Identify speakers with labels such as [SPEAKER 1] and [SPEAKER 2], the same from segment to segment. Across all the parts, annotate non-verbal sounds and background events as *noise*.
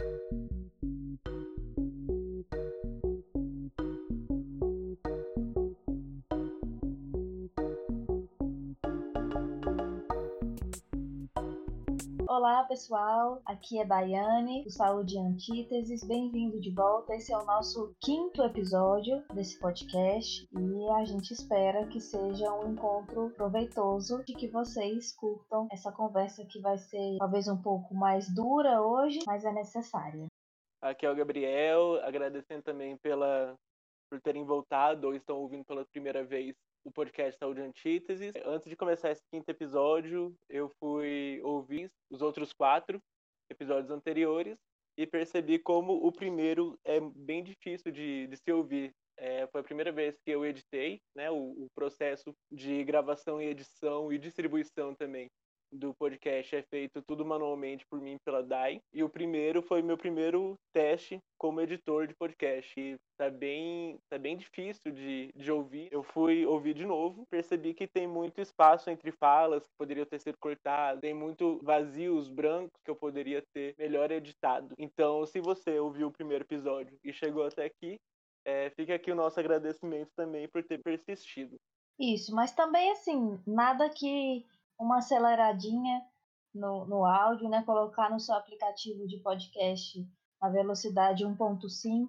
[SPEAKER 1] Thank you. Olá pessoal, aqui é Daiane do Saúde Antíteses, bem-vindo de volta. Esse é o nosso quinto episódio desse podcast e a gente espera que seja um encontro proveitoso e que vocês curtam essa conversa que vai ser talvez um pouco mais dura hoje, mas é necessária.
[SPEAKER 2] Aqui é o Gabriel, agradecendo também pela por terem voltado ou estão ouvindo pela primeira vez o podcast Saúde Antíteses. Antes de começar esse quinto episódio, eu fui ouvir os outros quatro episódios anteriores e percebi como o primeiro é bem difícil de, de se ouvir. É, foi a primeira vez que eu editei, né, o, o processo de gravação e edição e distribuição também do podcast é feito tudo manualmente por mim pela Dai. E o primeiro foi meu primeiro teste como editor de podcast. E tá bem, tá bem difícil de, de ouvir. Eu fui ouvir de novo, percebi que tem muito espaço entre falas que poderiam ter sido cortadas, tem muito vazios brancos que eu poderia ter melhor editado. Então, se você ouviu o primeiro episódio e chegou até aqui, é, fica aqui o nosso agradecimento também por ter persistido.
[SPEAKER 1] Isso, mas também assim, nada que uma aceleradinha no, no áudio, né? Colocar no seu aplicativo de podcast a velocidade 1.5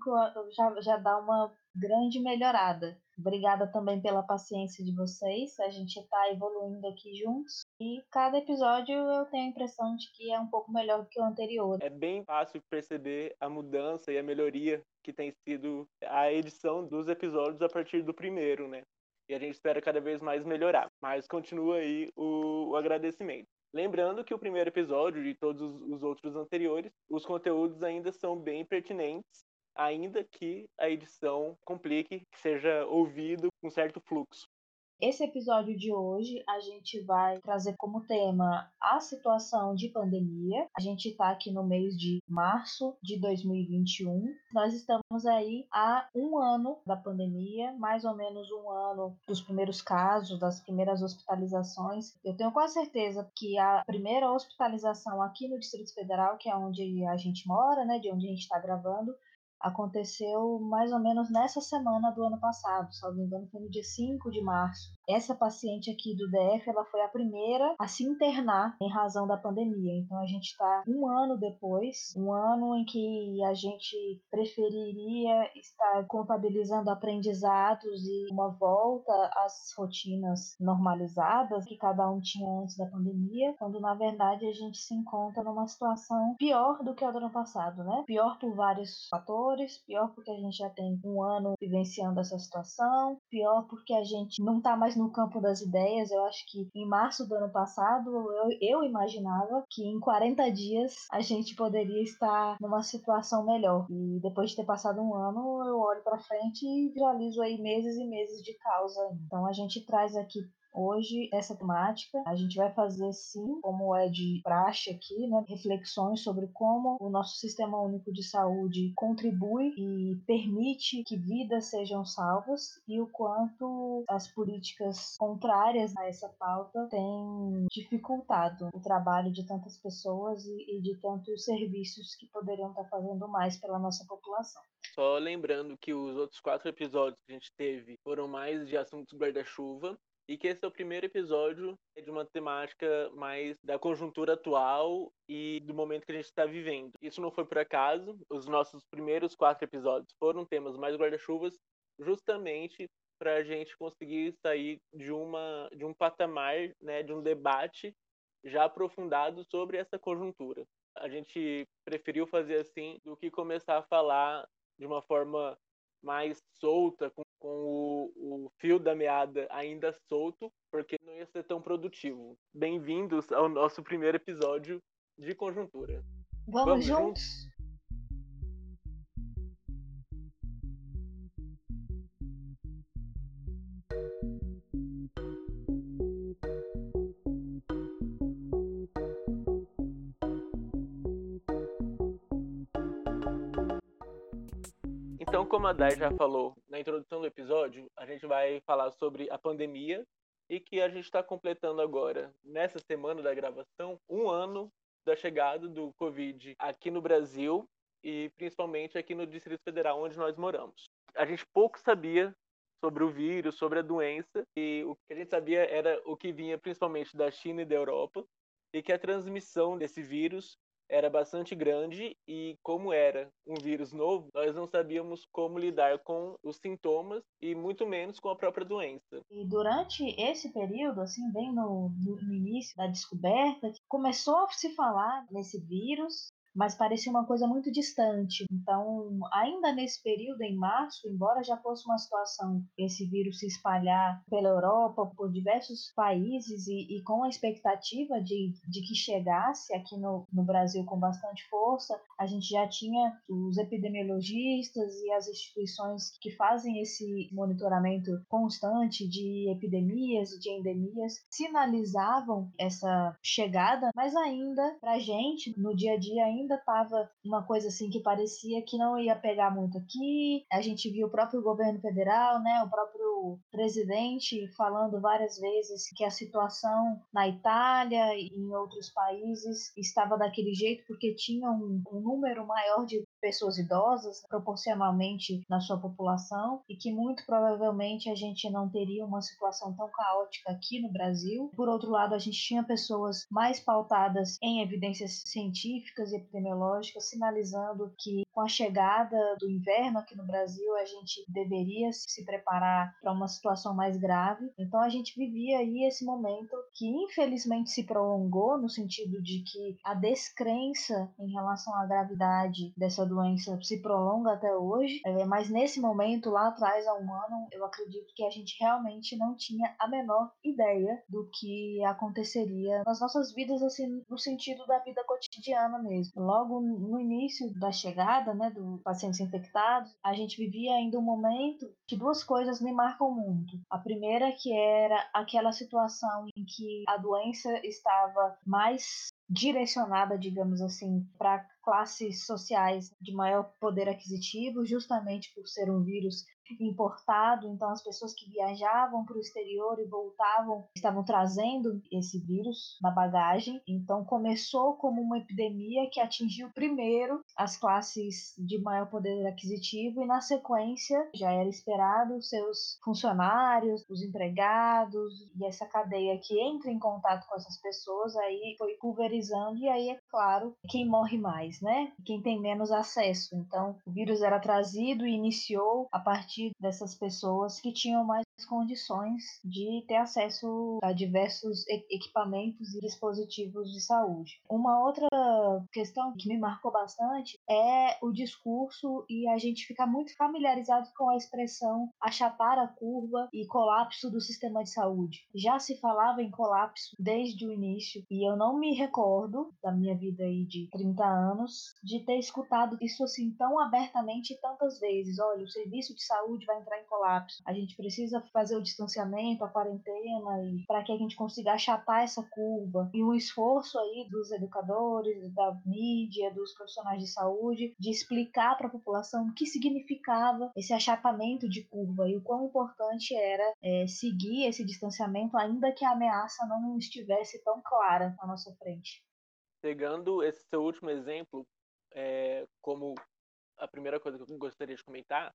[SPEAKER 1] já, já dá uma grande melhorada. Obrigada também pela paciência de vocês. A gente está evoluindo aqui juntos e cada episódio eu tenho a impressão de que é um pouco melhor do que o anterior.
[SPEAKER 2] É bem fácil perceber a mudança e a melhoria que tem sido a edição dos episódios a partir do primeiro, né? E a gente espera cada vez mais melhorar. Mas continua aí o, o agradecimento. Lembrando que o primeiro episódio e todos os outros anteriores, os conteúdos ainda são bem pertinentes, ainda que a edição complique, seja ouvido com certo fluxo.
[SPEAKER 1] Esse episódio de hoje a gente vai trazer como tema a situação de pandemia. A gente está aqui no mês de março de 2021. Nós estamos aí há um ano da pandemia, mais ou menos um ano dos primeiros casos, das primeiras hospitalizações. Eu tenho quase certeza que a primeira hospitalização aqui no Distrito Federal, que é onde a gente mora, né, de onde a gente está gravando, aconteceu mais ou menos nessa semana do ano passado, se não me engano foi no dia 5 de março. Essa paciente aqui do DF, ela foi a primeira a se internar em razão da pandemia. Então a gente está um ano depois, um ano em que a gente preferiria estar contabilizando aprendizados e uma volta às rotinas normalizadas que cada um tinha antes da pandemia, quando na verdade a gente se encontra numa situação pior do que a do ano passado, né? Pior por vários fatores pior porque a gente já tem um ano vivenciando essa situação, pior porque a gente não está mais no campo das ideias. Eu acho que em março do ano passado eu, eu imaginava que em 40 dias a gente poderia estar numa situação melhor. E depois de ter passado um ano, eu olho para frente e visualizo aí meses e meses de causa. Então a gente traz aqui Hoje, essa temática, a gente vai fazer sim, como é de praxe aqui, né, reflexões sobre como o nosso Sistema Único de Saúde contribui e permite que vidas sejam salvas e o quanto as políticas contrárias a essa pauta têm dificultado o trabalho de tantas pessoas e, e de tantos serviços que poderiam estar fazendo mais pela nossa população.
[SPEAKER 2] Só lembrando que os outros quatro episódios que a gente teve foram mais de assuntos guarda-chuva e que esse é o primeiro episódio de uma temática mais da conjuntura atual e do momento que a gente está vivendo. Isso não foi por acaso, os nossos primeiros quatro episódios foram temas mais guarda-chuvas, justamente para a gente conseguir sair de, uma, de um patamar, né, de um debate já aprofundado sobre essa conjuntura. A gente preferiu fazer assim do que começar a falar de uma forma mais solta, com, com o, o fio da meada ainda solto, porque não ia ser tão produtivo. Bem-vindos ao nosso primeiro episódio de Conjuntura.
[SPEAKER 1] Vamos, Vamos juntos? juntos?
[SPEAKER 2] Como a Dai já falou na introdução do episódio, a gente vai falar sobre a pandemia e que a gente está completando agora, nessa semana da gravação, um ano da chegada do Covid aqui no Brasil. e principalmente aqui no Distrito Federal, onde nós moramos. A gente pouco sabia sobre o vírus, sobre a doença, e o que a gente sabia era o que vinha principalmente da China e da Europa, e que a transmissão desse vírus era bastante grande e como era um vírus novo, nós não sabíamos como lidar com os sintomas e muito menos com a própria doença.
[SPEAKER 1] E durante esse período, assim, bem no, no início da descoberta, começou a se falar nesse vírus mas parecia uma coisa muito distante. Então, ainda nesse período, em março, embora já fosse uma situação esse vírus se espalhar pela Europa, por diversos países e, e com a expectativa de, de que chegasse aqui no, no Brasil com bastante força, a gente já tinha os epidemiologistas e as instituições que fazem esse monitoramento constante de epidemias e de endemias sinalizavam essa chegada, mas ainda, para a gente, no dia a dia, ainda ainda estava uma coisa assim que parecia que não ia pegar muito aqui. A gente viu o próprio governo federal, né, o próprio presidente falando várias vezes que a situação na Itália e em outros países estava daquele jeito porque tinha um, um número maior de pessoas idosas proporcionalmente na sua população e que muito provavelmente a gente não teria uma situação tão caótica aqui no Brasil. Por outro lado, a gente tinha pessoas mais pautadas em evidências científicas e epidemiológicas sinalizando que com a chegada do inverno aqui no Brasil a gente deveria se preparar para uma situação mais grave. Então a gente vivia aí esse momento que infelizmente se prolongou no sentido de que a descrença em relação à gravidade dessa doença se prolonga até hoje, é, mas nesse momento, lá atrás, há um ano, eu acredito que a gente realmente não tinha a menor ideia do que aconteceria nas nossas vidas, assim, no sentido da vida cotidiana mesmo. Logo no início da chegada, né, dos pacientes infectados, a gente vivia ainda um momento que duas coisas me marcam muito. A primeira que era aquela situação em que a doença estava mais direcionada, digamos assim, para classes sociais de maior poder aquisitivo, justamente por ser um vírus importado, então as pessoas que viajavam para o exterior e voltavam estavam trazendo esse vírus na bagagem. Então começou como uma epidemia que atingiu primeiro as classes de maior poder aquisitivo e na sequência já era esperado seus funcionários, os empregados e essa cadeia que entra em contato com essas pessoas aí foi pulverizando e aí claro quem morre mais, né? Quem tem menos acesso. Então o vírus era trazido e iniciou a partir dessas pessoas que tinham mais condições de ter acesso a diversos equipamentos e dispositivos de saúde. Uma outra questão que me marcou bastante é o discurso e a gente ficar muito familiarizado com a expressão achatar a curva e colapso do sistema de saúde. Já se falava em colapso desde o início e eu não me recordo da minha vida aí de 30 anos de ter escutado isso assim tão abertamente tantas vezes. Olha, o serviço de saúde vai entrar em colapso. A gente precisa fazer o distanciamento, a quarentena, e para que a gente consiga achatar essa curva. E o esforço aí dos educadores, da mídia, dos profissionais de saúde, de explicar para a população o que significava esse achatamento de curva e o quão importante era é, seguir esse distanciamento, ainda que a ameaça não estivesse tão clara na nossa frente.
[SPEAKER 2] Pegando esse seu último exemplo, é, como a primeira coisa que eu gostaria de comentar,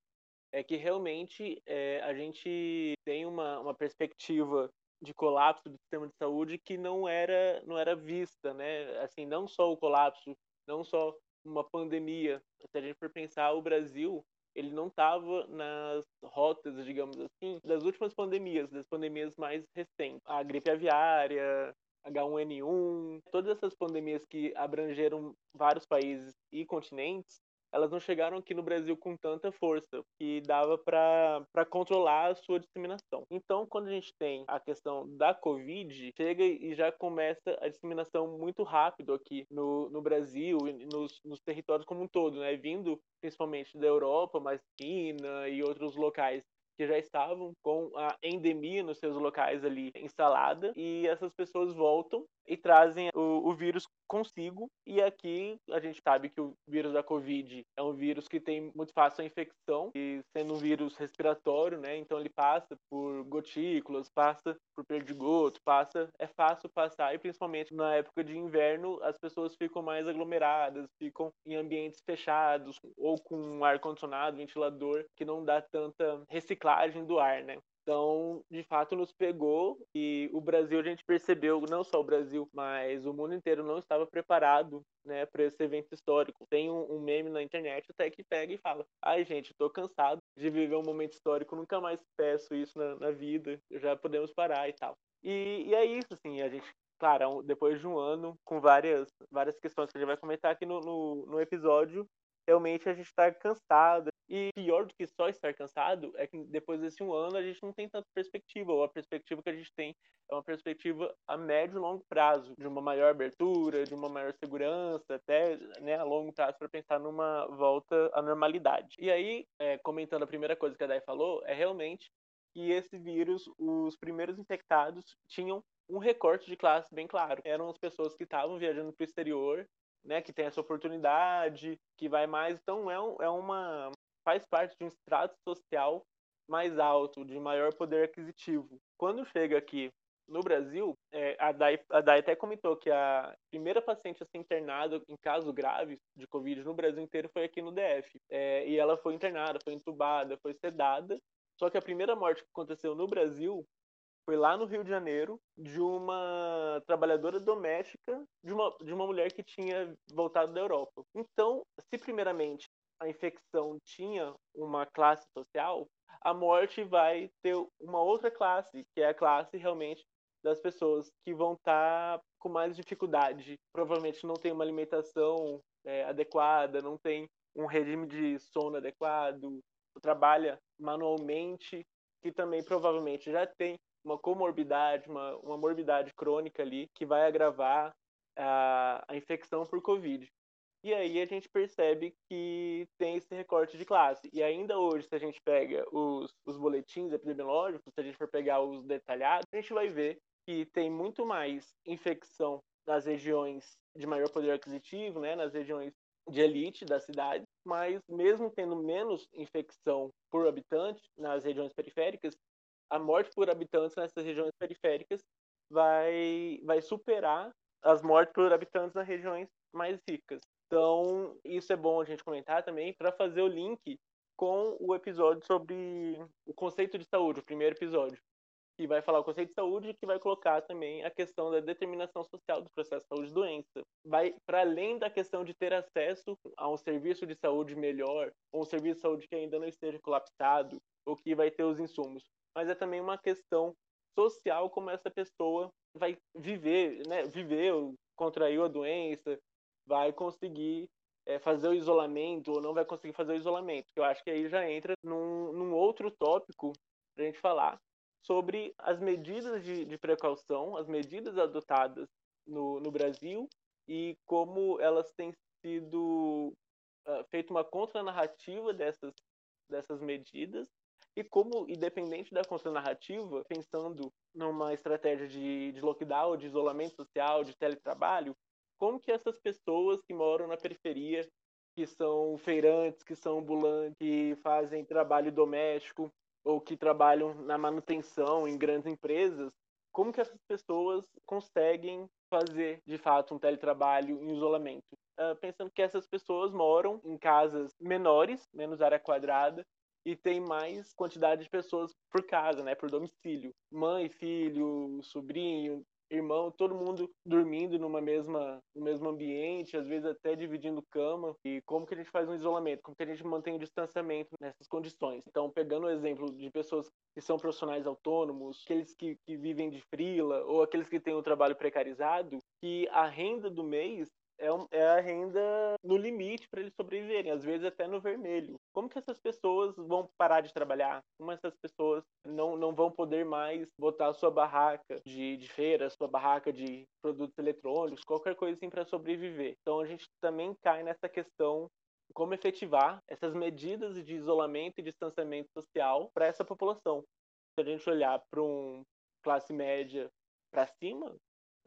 [SPEAKER 2] é que realmente é, a gente tem uma, uma perspectiva de colapso do sistema de saúde que não era não era vista, né? Assim, não só o colapso, não só uma pandemia. Se a gente for pensar, o Brasil ele não estava nas rotas, digamos assim, das últimas pandemias, das pandemias mais recentes. A gripe aviária, H1N1, todas essas pandemias que abrangeram vários países e continentes, elas não chegaram aqui no Brasil com tanta força que dava para controlar a sua disseminação. Então, quando a gente tem a questão da Covid, chega e já começa a disseminação muito rápido aqui no, no Brasil e nos, nos territórios como um todo, né? Vindo principalmente da Europa, mas China e outros locais que já estavam com a endemia nos seus locais ali instalada e essas pessoas voltam e trazem o, o, vírus consigo. E aqui a gente sabe que o vírus da Covid é um vírus que tem muito fácil a infecção, e sendo um vírus respiratório, né? Então ele passa por gotículas, passa por perdigoto, passa, é fácil passar e principalmente na época de inverno as pessoas ficam mais aglomeradas, ficam em ambientes fechados ou com ar condicionado, ventilador, que não dá tanta reciclagem do ar, né? Então, de fato, nos pegou e o Brasil, a gente percebeu, não só o Brasil, mas o mundo inteiro não estava preparado né, para esse evento histórico. Tem um, um, meme na internet até que pega e fala: ai, gente, estou cansado de viver um momento histórico, nunca mais peço isso na, na vida, já podemos parar e tal. E, e é isso, assim, a gente claro, depois de um ano, com várias, várias questões que a gente vai comentar aqui no, no, no episódio, realmente a gente está cansado. E pior do que só estar cansado é que depois desse um ano a gente não tem tanta perspectiva, ou a perspectiva que a gente tem é uma perspectiva a médio e longo prazo, de uma maior abertura, de uma maior segurança, até né, a longo prazo para pensar numa volta à normalidade. E aí, é, comentando a primeira coisa que a Dai falou, é realmente que esse vírus, os primeiros infectados tinham um recorte de classe bem claro. Eram as pessoas que estavam viajando para o exterior né, que tem essa oportunidade, que vai mais. Então é, um, é uma. Faz parte de um estrato social mais alto, de maior poder aquisitivo. Quando chega aqui no Brasil, é, a, Dai, a Dai até comentou que a primeira paciente a ser internada em caso grave de Covid no Brasil inteiro foi aqui no DF. É, e ela foi internada, foi entubada, foi sedada. Só que a primeira morte que aconteceu no Brasil foi lá no Rio de Janeiro, de uma trabalhadora doméstica, de uma, de uma mulher que tinha voltado da Europa. Então, se primeiramente a infecção tinha uma classe social, a morte vai ter uma outra classe, que é a classe realmente das pessoas que vão estar tá com mais dificuldade. Provavelmente não tem uma alimentação é, adequada, não tem um regime de sono adequado, trabalha manualmente, que também provavelmente já tem uma comorbidade, uma, uma morbidade crônica ali, que vai agravar a, a infecção por Covid. E aí a gente percebe que tem esse recorte de classe. E ainda hoje, se a gente pega os, os boletins epidemiológicos, se a gente for pegar os detalhados, a gente vai ver que tem muito mais infecção nas regiões de maior poder aquisitivo, né, nas regiões de elite da cidade, mas mesmo tendo menos infecção por habitante nas regiões periféricas, a morte por habitantes nessas regiões periféricas vai, vai superar as mortes por habitantes nas regiões mais ricas. Então, isso é bom a gente comentar também para fazer o link com o episódio sobre o conceito de saúde, o primeiro episódio, que vai falar o conceito de saúde e que vai colocar também a questão da determinação social do processo de saúde doença. Vai para além da questão de ter acesso a um serviço de saúde melhor, ou um serviço de saúde que ainda não esteja colapsado, ou que vai ter os insumos mas é também uma questão social como essa pessoa vai viver, né? Viveu, contraiu a doença, vai conseguir é, fazer o isolamento ou não vai conseguir fazer o isolamento. Eu acho que aí já entra num, num outro tópico para a gente falar sobre as medidas de, de precaução, as medidas adotadas no, no Brasil e como elas têm sido uh, feito uma contranarrativa dessas, dessas medidas e como, independente da narrativa, pensando numa estratégia de, de lockdown, de isolamento social, de teletrabalho, como que essas pessoas que moram na periferia, que são feirantes, que são ambulantes, que fazem trabalho doméstico ou que trabalham na manutenção em grandes empresas, como que essas pessoas conseguem fazer de fato um teletrabalho em isolamento? Uh, pensando que essas pessoas moram em casas menores, menos área quadrada, e tem mais quantidade de pessoas por casa, né, por domicílio. Mãe, filho, sobrinho, irmão, todo mundo dormindo numa mesma, no mesmo ambiente, às vezes até dividindo cama. E como que a gente faz um isolamento? Como que a gente mantém o distanciamento nessas condições? Então, pegando o exemplo de pessoas que são profissionais autônomos, aqueles que, que vivem de frila ou aqueles que têm um trabalho precarizado, que a renda do mês é, um, é a renda no limite para eles sobreviverem, às vezes até no vermelho. Como que essas pessoas vão parar de trabalhar? Como essas pessoas não, não vão poder mais botar sua barraca de, de feira, sua barraca de produtos eletrônicos, qualquer coisa assim para sobreviver? Então a gente também cai nessa questão como efetivar essas medidas de isolamento e distanciamento social para essa população. Se a gente olhar para um classe média para cima,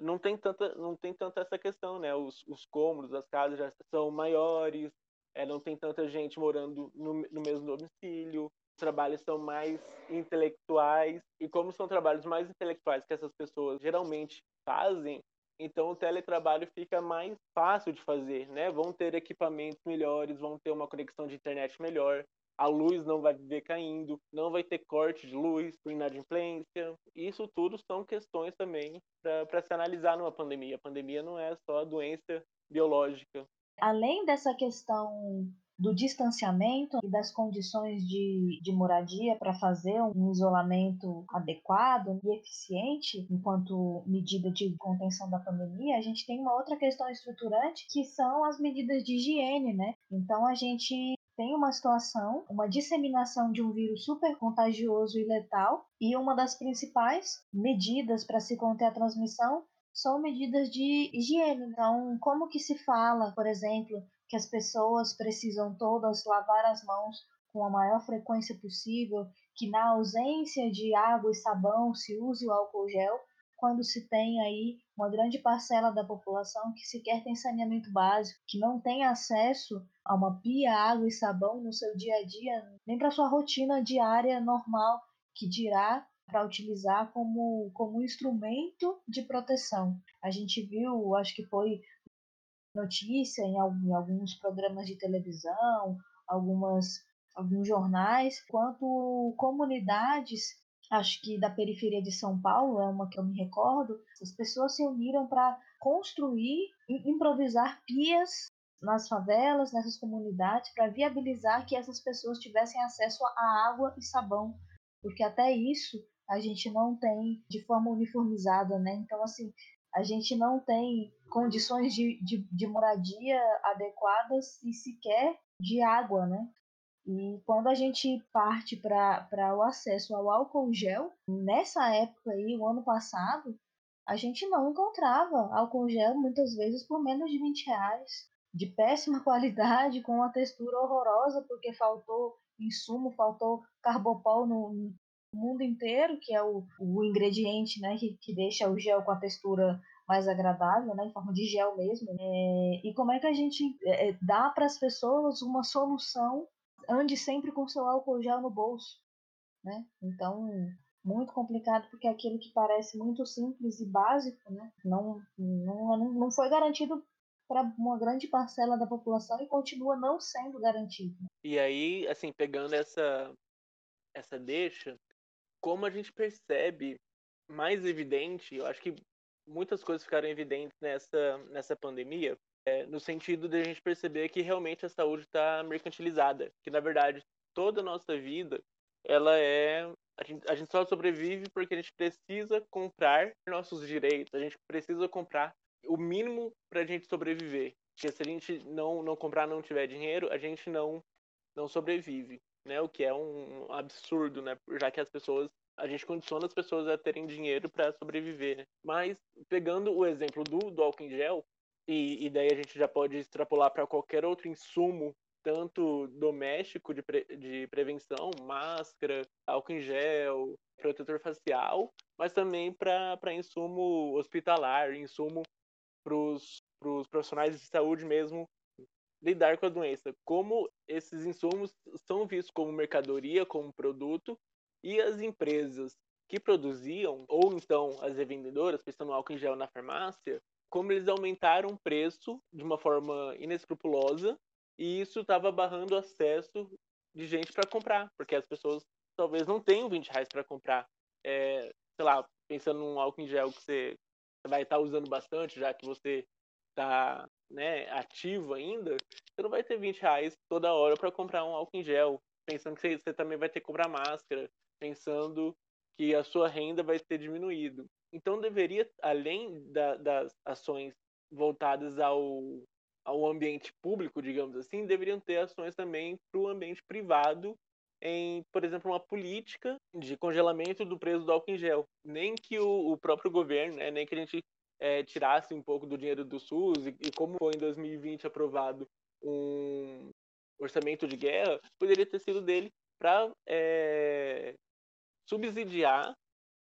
[SPEAKER 2] não tem tanta não tem tanta essa questão né os, os cômodos as casas já são maiores é, não tem tanta gente morando no, no mesmo domicílio trabalhos são mais intelectuais e como são trabalhos mais intelectuais que essas pessoas geralmente fazem, então o teletrabalho fica mais fácil de fazer, né? Vão ter equipamentos melhores, vão ter uma conexão de internet melhor, a luz não vai viver caindo, não vai ter corte de luz por inadimplência. Isso tudo são questões também para se analisar numa pandemia. A pandemia não é só a doença biológica.
[SPEAKER 1] Além dessa questão do distanciamento e das condições de, de moradia para fazer um isolamento adequado e eficiente enquanto medida de contenção da pandemia, a gente tem uma outra questão estruturante que são as medidas de higiene, né? Então a gente tem uma situação, uma disseminação de um vírus super contagioso e letal, e uma das principais medidas para se conter a transmissão são medidas de higiene. Então, como que se fala, por exemplo, que as pessoas precisam todas lavar as mãos com a maior frequência possível, que na ausência de água e sabão se use o álcool gel, quando se tem aí uma grande parcela da população que sequer tem saneamento básico, que não tem acesso a uma pia, água e sabão no seu dia a dia, nem para sua rotina diária normal, que dirá para utilizar como, como instrumento de proteção. A gente viu, acho que foi notícia em, em alguns programas de televisão, algumas alguns jornais, quanto comunidades acho que da periferia de São Paulo, é uma que eu me recordo, as pessoas se uniram para construir e improvisar pias nas favelas, nessas comunidades, para viabilizar que essas pessoas tivessem acesso a água e sabão, porque até isso a gente não tem de forma uniformizada, né? Então, assim, a gente não tem condições de, de, de moradia adequadas e sequer de água, né? E quando a gente parte para o acesso ao álcool gel, nessa época aí, o ano passado, a gente não encontrava álcool gel muitas vezes por menos de 20 reais. De péssima *laughs* qualidade, com uma textura horrorosa, porque faltou insumo, faltou carbopol no mundo inteiro, que é o, o ingrediente né, que, que deixa o gel com a textura mais agradável, né, em forma de gel mesmo. É, e como é que a gente é, dá para as pessoas uma solução ande sempre com seu álcool gel no bolso, né? Então, muito complicado porque é aquilo que parece muito simples e básico, né? Não, não, não foi garantido para uma grande parcela da população e continua não sendo garantido.
[SPEAKER 2] E aí, assim, pegando essa essa deixa, como a gente percebe mais evidente, eu acho que muitas coisas ficaram evidentes nessa nessa pandemia, é, no sentido de a gente perceber que realmente a saúde está mercantilizada, que na verdade toda a nossa vida ela é a gente, a gente só sobrevive porque a gente precisa comprar nossos direitos, a gente precisa comprar o mínimo para a gente sobreviver. Porque se a gente não não comprar, não tiver dinheiro, a gente não não sobrevive, né? O que é um absurdo, né? Já que as pessoas a gente condiciona as pessoas a terem dinheiro para sobreviver. Né? Mas pegando o exemplo do, do álcool em gel, e, e daí a gente já pode extrapolar para qualquer outro insumo, tanto doméstico de, pre, de prevenção, máscara, álcool em gel, protetor facial, mas também para insumo hospitalar, insumo para os profissionais de saúde mesmo lidar com a doença. Como esses insumos são vistos como mercadoria, como produto, e as empresas que produziam, ou então as revendedoras, pensando no álcool em gel na farmácia, como eles aumentaram o preço de uma forma inescrupulosa e isso estava barrando o acesso de gente para comprar, porque as pessoas talvez não tenham 20 reais para comprar. É, sei lá, pensando num álcool em gel que você vai estar tá usando bastante, já que você está né, ativo ainda, você não vai ter 20 reais toda hora para comprar um álcool em gel, pensando que você, você também vai ter que comprar máscara, pensando que a sua renda vai ter diminuído. Então deveria, além da, das ações voltadas ao, ao ambiente público, digamos assim, deveriam ter ações também para o ambiente privado em, por exemplo, uma política de congelamento do preço do álcool em gel. Nem que o, o próprio governo, né, nem que a gente é, tirasse um pouco do dinheiro do SUS e, e como foi em 2020 aprovado um orçamento de guerra, poderia ter sido dele para é, subsidiar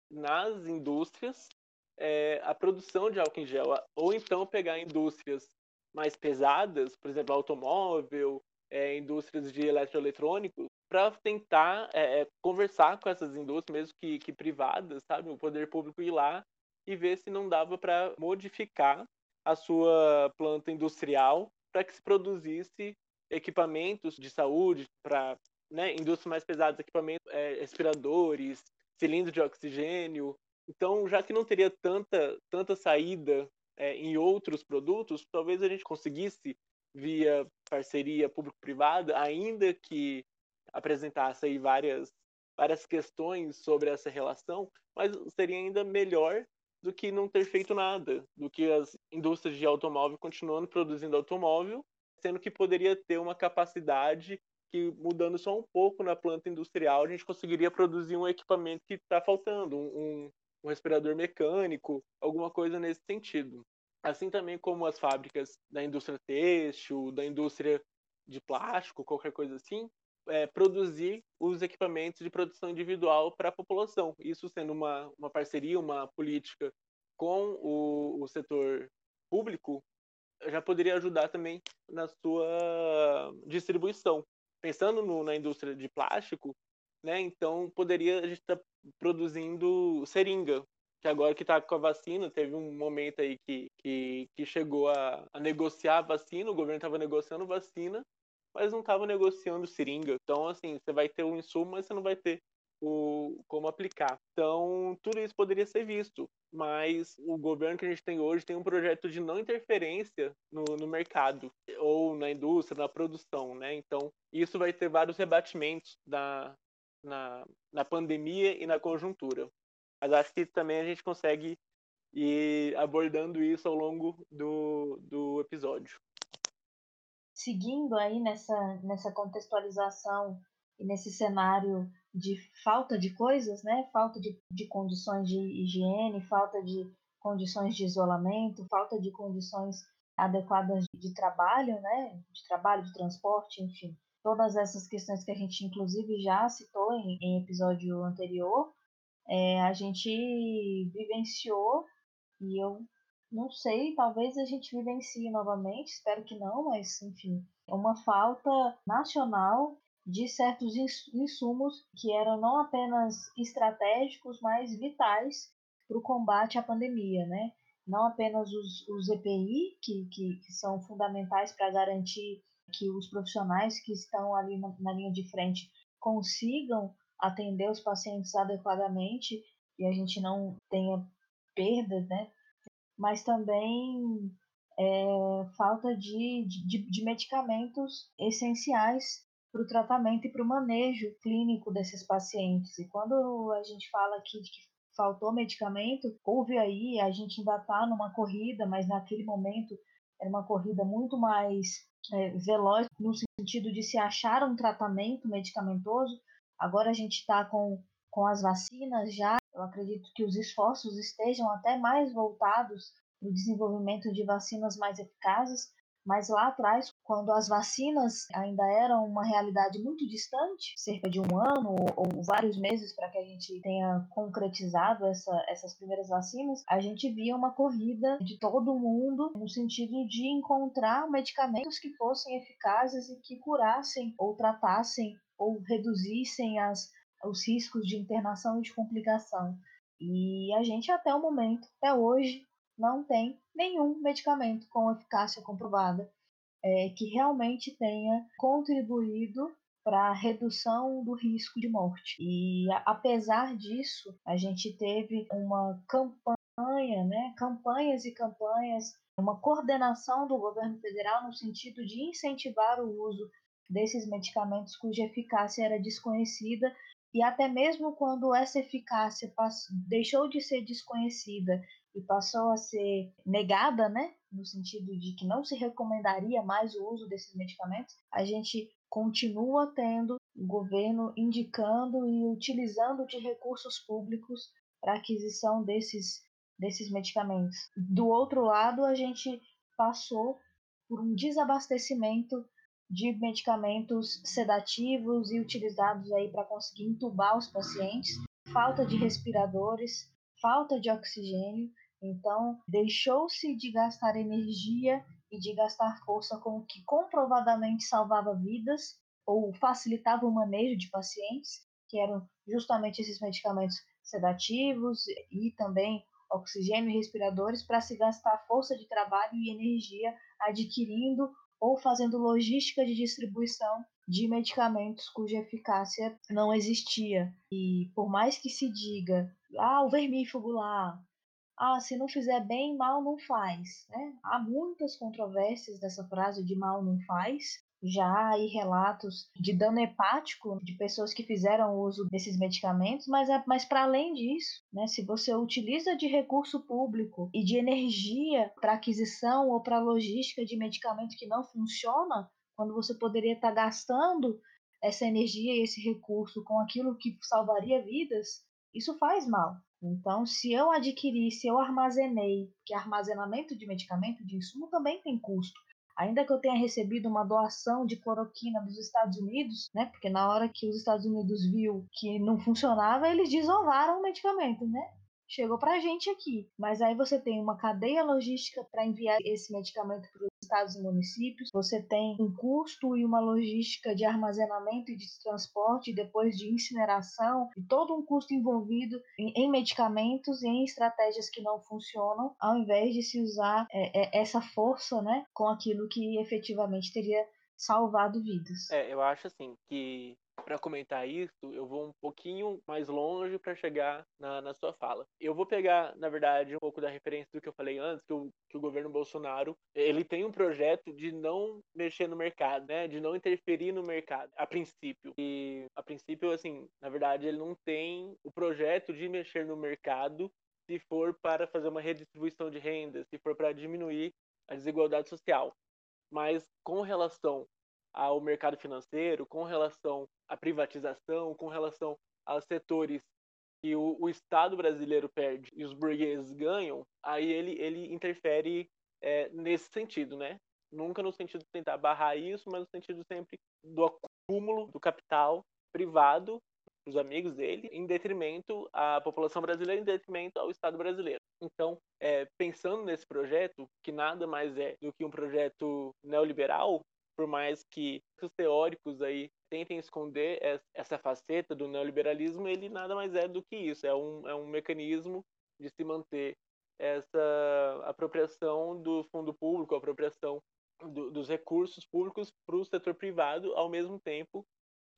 [SPEAKER 2] nas indústrias é, a produção de álcool em gel, ou então pegar indústrias mais pesadas, por exemplo, automóvel, é, indústrias de eletroeletrônicos, para tentar é, conversar com essas indústrias, mesmo que, que privadas, sabe? O poder público ir lá e ver se não dava para modificar a sua planta industrial para que se produzisse equipamentos de saúde para né, indústrias mais pesadas, equipamentos, é, respiradores, cilindros de oxigênio. Então, já que não teria tanta, tanta saída é, em outros produtos, talvez a gente conseguisse, via parceria público-privada, ainda que apresentasse aí várias, várias questões sobre essa relação, mas seria ainda melhor do que não ter feito nada, do que as indústrias de automóvel continuando produzindo automóvel, sendo que poderia ter uma capacidade que, mudando só um pouco na planta industrial, a gente conseguiria produzir um equipamento que está faltando, um, um respirador mecânico, alguma coisa nesse sentido. Assim também como as fábricas da indústria têxtil, da indústria de plástico, qualquer coisa assim, é, produzir os equipamentos de produção individual para a população. Isso sendo uma, uma parceria, uma política com o, o setor público, já poderia ajudar também na sua distribuição. Pensando no, na indústria de plástico, né, então poderia a gente estar tá produzindo seringa, que agora que está com a vacina, teve um momento aí que, que, que chegou a, a negociar a vacina, o governo estava negociando vacina, mas não estava negociando seringa. Então, assim, você vai ter o insumo, mas você não vai ter o como aplicar. Então, tudo isso poderia ser visto, mas o governo que a gente tem hoje tem um projeto de não interferência no, no mercado ou na indústria, na produção, né? Então, isso vai ter vários rebatimentos na, na, na pandemia e na conjuntura. Mas acho que também a gente consegue ir abordando isso ao longo do, do episódio
[SPEAKER 1] seguindo aí nessa, nessa contextualização nesse cenário de falta de coisas, né? Falta de, de condições de higiene, falta de condições de isolamento, falta de condições adequadas de trabalho, né? De trabalho, de transporte, enfim. Todas essas questões que a gente, inclusive, já citou em, em episódio anterior, é, a gente vivenciou e eu não sei, talvez a gente vivencie novamente, espero que não, mas enfim, é uma falta nacional de certos insumos que eram não apenas estratégicos, mas vitais para o combate à pandemia, né? Não apenas os, os EPI, que, que, que são fundamentais para garantir que os profissionais que estão ali na, na linha de frente consigam atender os pacientes adequadamente e a gente não tenha perdas, né? mas também é, falta de, de, de medicamentos essenciais para o tratamento e para o manejo clínico desses pacientes. E quando a gente fala aqui de que faltou medicamento, houve aí, a gente ainda está numa corrida, mas naquele momento era uma corrida muito mais é, veloz no sentido de se achar um tratamento medicamentoso. Agora a gente está com, com as vacinas já eu acredito que os esforços estejam até mais voltados no desenvolvimento de vacinas mais eficazes, mas lá atrás, quando as vacinas ainda eram uma realidade muito distante, cerca de um ano ou, vários meses para que a gente tenha concretizado essa, essas primeiras vacinas, a gente via uma corrida de todo mundo no sentido de encontrar medicamentos que fossem eficazes e que curassem ou tratassem ou reduzissem as, os riscos de internação e de complicação. E a gente, até o momento, até hoje, não tem nenhum medicamento com eficácia comprovada é, que realmente tenha contribuído para a redução do risco de morte. E apesar disso, a gente teve uma campanha, né, campanhas e campanhas, uma coordenação do governo federal no sentido de incentivar o uso desses medicamentos cuja eficácia era desconhecida e até mesmo quando essa eficácia passou, deixou de ser desconhecida e passou a ser negada, né, no sentido de que não se recomendaria mais o uso desses medicamentos, a gente continua tendo o governo indicando e utilizando de recursos públicos para aquisição desses, desses medicamentos. Do outro lado, a gente passou por um desabastecimento de medicamentos sedativos e utilizados aí para conseguir entubar os pacientes, falta de respiradores, falta de oxigênio. Então, deixou-se de gastar energia e de gastar força com o que comprovadamente salvava vidas, ou facilitava o manejo de pacientes, que eram justamente esses medicamentos sedativos e também oxigênio e respiradores para se gastar força de trabalho e energia adquirindo ou fazendo logística de distribuição de medicamentos cuja eficácia não existia. E por mais que se diga, ah, o vermífugo lá, ah, se não fizer bem, mal não faz. Né? Há muitas controvérsias dessa frase de mal não faz, já há relatos de dano hepático de pessoas que fizeram uso desses medicamentos, mas, é, mas para além disso, né, se você utiliza de recurso público e de energia para aquisição ou para logística de medicamento que não funciona, quando você poderia estar tá gastando essa energia e esse recurso com aquilo que salvaria vidas, isso faz mal. Então, se eu adquiri, se eu armazenei, que armazenamento de medicamento, de insumo também tem custo ainda que eu tenha recebido uma doação de cloroquina dos Estados Unidos, né? Porque na hora que os Estados Unidos viu que não funcionava, eles desovaram o medicamento, né? Chegou para a gente aqui. Mas aí você tem uma cadeia logística para enviar esse medicamento para os estados e municípios, você tem um custo e uma logística de armazenamento e de transporte, depois de incineração, e todo um custo envolvido em, em medicamentos e em estratégias que não funcionam, ao invés de se usar é, é, essa força né, com aquilo que efetivamente teria salvado vidas.
[SPEAKER 2] É, eu acho assim que para comentar isso, eu vou um pouquinho mais longe para chegar na, na, sua fala. Eu vou pegar, na verdade, um pouco da referência do que eu falei antes, que o, que o governo Bolsonaro ele tem um projeto de não mexer no mercado, né, de não interferir no mercado, a princípio. E a princípio, assim, na verdade, ele não tem o projeto de mexer no mercado se for para fazer uma redistribuição de renda, se for para diminuir a desigualdade social. Mas com relação ao mercado financeiro, com relação à privatização, com relação aos setores que o, o Estado brasileiro perde e os burgueses ganham, aí ele, ele interfere é, nesse sentido, né? Nunca no sentido de tentar barrar isso, mas no sentido sempre do acúmulo do capital privado os amigos dele, em detrimento à população brasileira, em detrimento ao Estado brasileiro. Então, é, pensando nesse projeto, que nada mais é do que um projeto neoliberal, por mais que os teóricos aí tentem esconder essa faceta do neoliberalismo, ele nada mais é do que isso, é um, é um mecanismo de se manter essa apropriação do fundo público, apropriação do, dos recursos públicos para o setor privado, ao mesmo tempo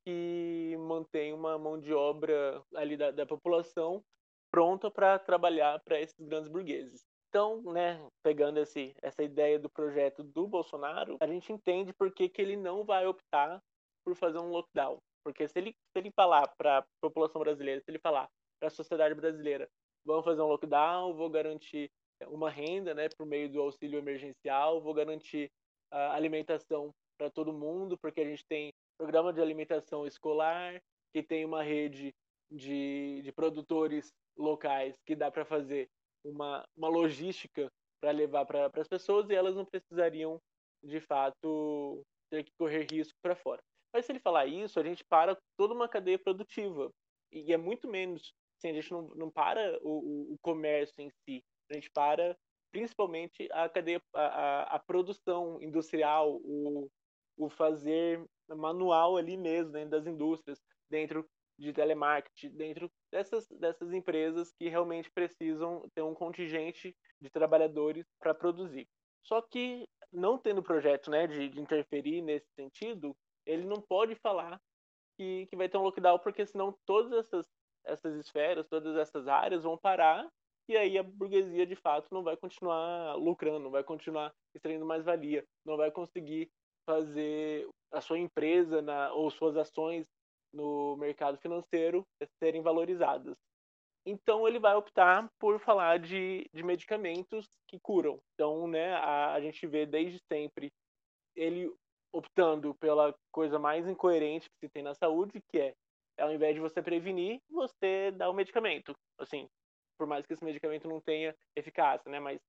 [SPEAKER 2] que mantém uma mão de obra ali da, da população pronta para trabalhar para esses grandes burgueses. Então, né, pegando esse, essa ideia do projeto do Bolsonaro, a gente entende por que, que ele não vai optar por fazer um lockdown. Porque se ele, se ele falar para a população brasileira, se ele falar para a sociedade brasileira, vamos fazer um lockdown, vou garantir uma renda né, por meio do auxílio emergencial, vou garantir a alimentação para todo mundo, porque a gente tem programa de alimentação escolar, que tem uma rede de, de produtores locais que dá para fazer uma, uma logística para levar para as pessoas e elas não precisariam, de fato, ter que correr risco para fora. Mas se ele falar isso, a gente para toda uma cadeia produtiva. E é muito menos. Assim, a gente não, não para o, o comércio em si. A gente para principalmente a cadeia, a, a, produção industrial, o, o fazer manual ali mesmo, dentro das indústrias, dentro de telemarketing, dentro dessas, dessas empresas que realmente precisam ter um contingente de trabalhadores para produzir. Só que, não tendo projeto né, de, de, interferir nesse sentido, ele não pode falar que, que vai ter um lockdown, porque senão todas essas, essas esferas, todas essas áreas vão parar e aí a burguesia de fato não vai continuar lucrando, não vai continuar extraindo mais valia, não vai conseguir fazer a sua empresa na, ou suas ações no mercado financeiro serem valorizadas. Então ele vai optar por falar de, de medicamentos que curam. Então, né, a, a gente vê desde sempre ele optando pela coisa mais incoerente que se tem na saúde, que é, ao invés de você prevenir, você dá o medicamento. Assim, por mais que esse medicamento não tenha eficácia, né, mas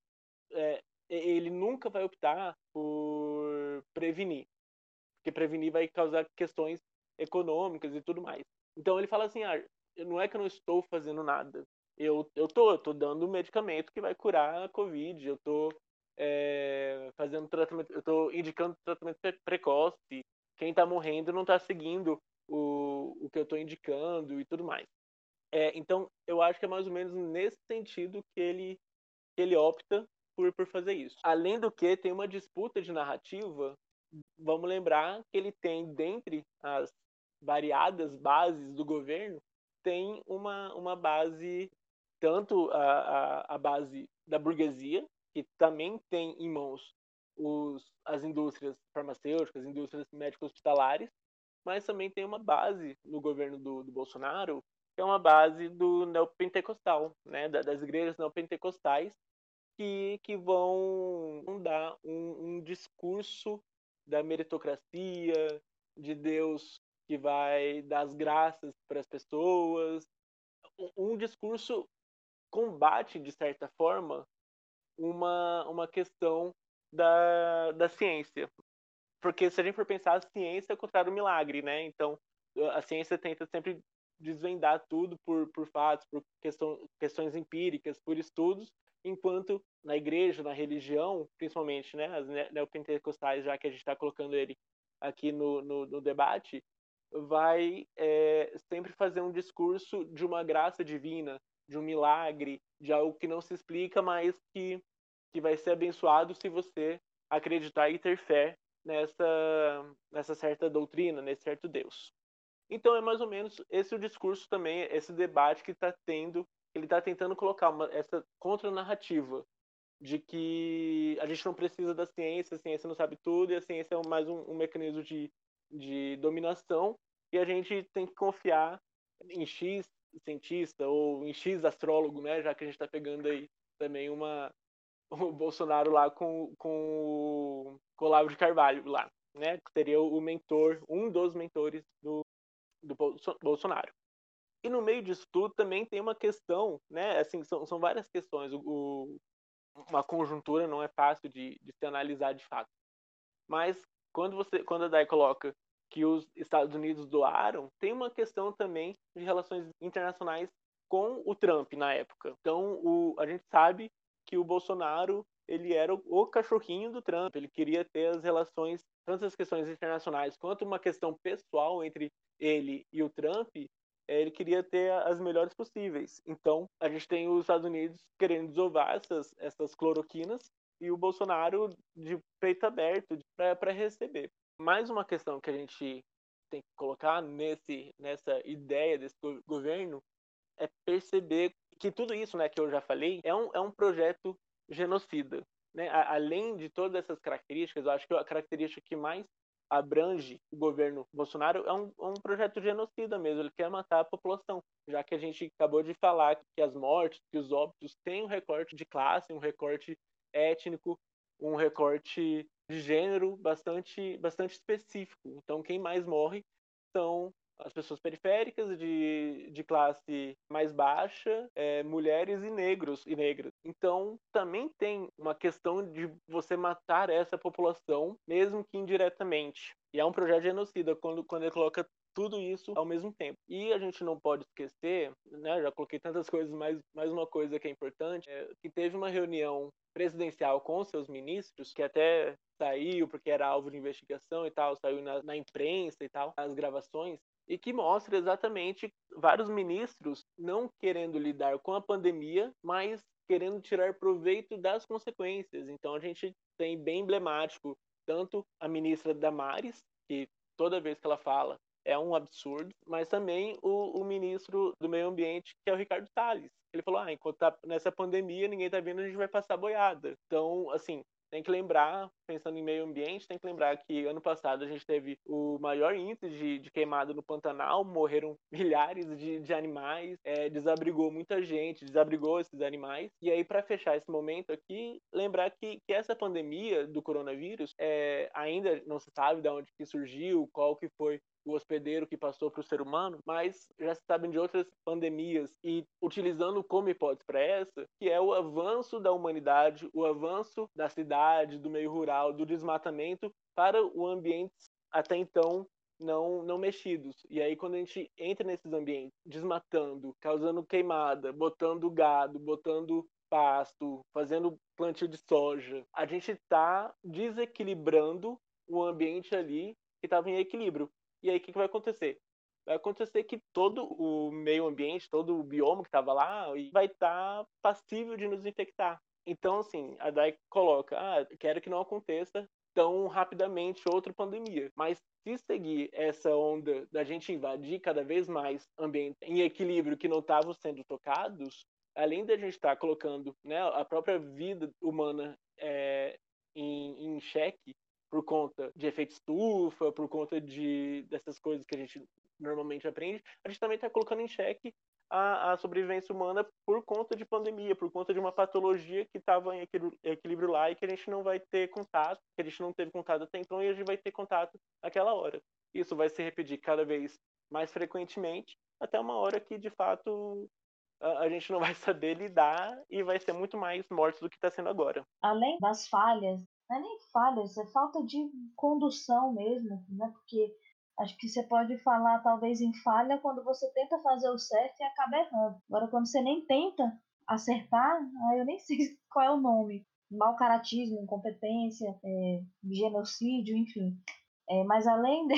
[SPEAKER 2] é, ele nunca vai optar por prevenir, porque prevenir vai causar questões econômicas e tudo mais. Então ele fala assim, ah, não é que eu não estou fazendo nada. Eu, eu tô, eu tô dando um medicamento que vai curar a Covid, eu tô é, fazendo tratamento, eu tô indicando tratamento precoce, quem está morrendo não está seguindo o, o que eu estou indicando e tudo mais. É, então, eu acho que é mais ou menos nesse sentido que ele, que ele opta por, por fazer isso. Além do que, tem uma disputa de narrativa. Vamos lembrar que ele tem, dentre as variadas bases do governo, tem uma, uma base, tanto a, a, a base da burguesia, que também tem em mãos os, as indústrias farmacêuticas, indústrias médico-hospitalares, mas também tem uma base no governo do, do Bolsonaro, que é uma base do neopentecostal, né, das igrejas neopentecostais, que, que vão dar um, um discurso da meritocracia, de Deus que vai dar as graças para as pessoas. Um, um discurso combate, de certa forma, uma, uma questão da, da ciência. Porque se a gente for pensar, a ciência é contra o milagre, né? Então, a ciência tenta sempre desvendar tudo por, por fatos, por questão, questões empíricas, por estudos, enquanto na igreja, na religião, principalmente, né, as neopentecostais, já que a gente está colocando ele aqui no, no, no debate, vai é, sempre fazer um discurso de uma graça divina, de um milagre, de algo que não se explica, mas que que vai ser abençoado se você acreditar e ter fé nessa, nessa certa doutrina, nesse certo Deus. Então é mais ou menos esse o discurso também, esse debate que está tendo, ele está tentando colocar uma, essa contranarrativa de que a gente não precisa da ciência, a ciência não sabe tudo e a ciência é mais um, um mecanismo de, de dominação e a gente tem que confiar em X cientista ou em X astrólogo, né, já que a gente está pegando aí também uma, *laughs* o Bolsonaro lá com, com, o Olavo de Carvalho lá, né? Que seria o mentor, um dos mentores do, do Bolsonaro. E no meio disso tudo também tem uma questão, né? Assim, são, são várias questões. O, o, uma conjuntura não é fácil de, de se analisar de fato. Mas quando você, quando a Dai coloca que os Estados Unidos doaram, tem uma questão também de relações internacionais com o Trump na época. Então, o, a gente sabe que o Bolsonaro ele era o cachorrinho do Trump. Ele queria ter as relações, tanto as questões internacionais quanto uma questão pessoal entre ele e o Trump. Eh, ele queria ter as melhores possíveis. Então, a gente tem os Estados Unidos querendo desovar essas, essas cloroquinas e o Bolsonaro de peito aberto para receber. Mais uma questão que a gente tem que colocar nesse, nessa ideia desse governo é perceber que tudo isso né, que eu já falei é um, é um projeto genocida. Né? além de todas essas características, eu acho que a característica que mais abrange o governo Bolsonaro é um, é um, projeto genocida mesmo, ele quer matar a população, já que a gente acabou de falar que as mortes, que os óbitos têm um recorte de classe, um recorte étnico, um recorte de gênero bastante, bastante específico. Então, quem mais morre são as pessoas periféricas, de, de classe mais baixa, é, mulheres e negros e negras. Então, também tem uma questão de você matar essa população, mesmo que indiretamente. E é um projeto genocida quando, quando ele coloca tudo isso ao mesmo tempo. E a gente não pode esquecer, né, já coloquei tantas *laughs* coisas, mas mais uma coisa que é importante, é que teve uma reunião presidencial com seus ministros, que até saiu porque era alvo de investigação e tal, saiu na, na imprensa e tal, as gravações, e que mostra exatamente vários ministros não querendo lidar com a pandemia, mas querendo tirar proveito das consequências. Então a gente tem bem emblemático tanto a ministra Damares, que toda vez que ela fala é um absurdo, mas também o, o ministro do Meio Ambiente, que é o Ricardo Salles. Ele falou: ah, enquanto tá nessa pandemia, ninguém tá vendo, a gente vai passar boiada. Então, assim, tem que lembrar, pensando em meio ambiente, tem que lembrar que ano passado a gente teve o maior índice de, de queimada no Pantanal, morreram *laughs* milhares de, de animais, é, desabrigou muita gente, desabrigou esses animais. E aí, para fechar esse momento aqui, lembrar que, que essa pandemia do coronavírus é, ainda não se sabe de onde que surgiu, qual que foi o hospedeiro que passou para o ser humano, mas já se sabem de outras pandemias e utilizando como hipótese para essa, que é o avanço da humanidade, o avanço da cidade, do meio rural, do desmatamento para o ambiente até então não, não mexidos. E aí, quando a gente entra nesses ambientes, desmatando, causando queimada, botando gado, botando pasto, fazendo plantio de soja, a gente está desequilibrando o ambiente ali que estava em equilíbrio. E aí o que, que vai acontecer? vai acontecer que todo o meio ambiente, todo o bioma que estava lá, vai estar tá passível de nos infectar. Então, assim, a DAI coloca, ah, quero que não aconteça tão rapidamente outra pandemia. Mas se seguir essa onda da gente invadir cada vez mais ambientes em equilíbrio que não estavam sendo tocados, além da gente estar tá colocando né, a própria vida humana é, em, em xeque por conta de efeito estufa, por conta de dessas coisas que a gente normalmente aprende, a gente também está colocando em xeque a, a, sobrevivência humana por conta de pandemia, por conta de uma patologia que estava em equilíbrio lá e que a gente não vai ter contato, que a gente não teve contato até então e a gente vai ter contato naquela hora. Isso vai se repetir cada vez mais frequentemente, até uma hora que de fato a, gente não *laughs* vai saber lidar e vai ser muito mais mortos do que está sendo agora.
[SPEAKER 1] Além das falhas, não é nem falhas, é falta de condução mesmo, né? Porque Acho que você pode falar talvez em falha quando você tenta fazer o certo e acaba errando. Agora, quando você nem tenta acertar, *laughs* aí eu nem sei *laughs* qual é o nome. Mal caratismo, incompetência, é, genocídio, enfim. É, mas além *laughs* de,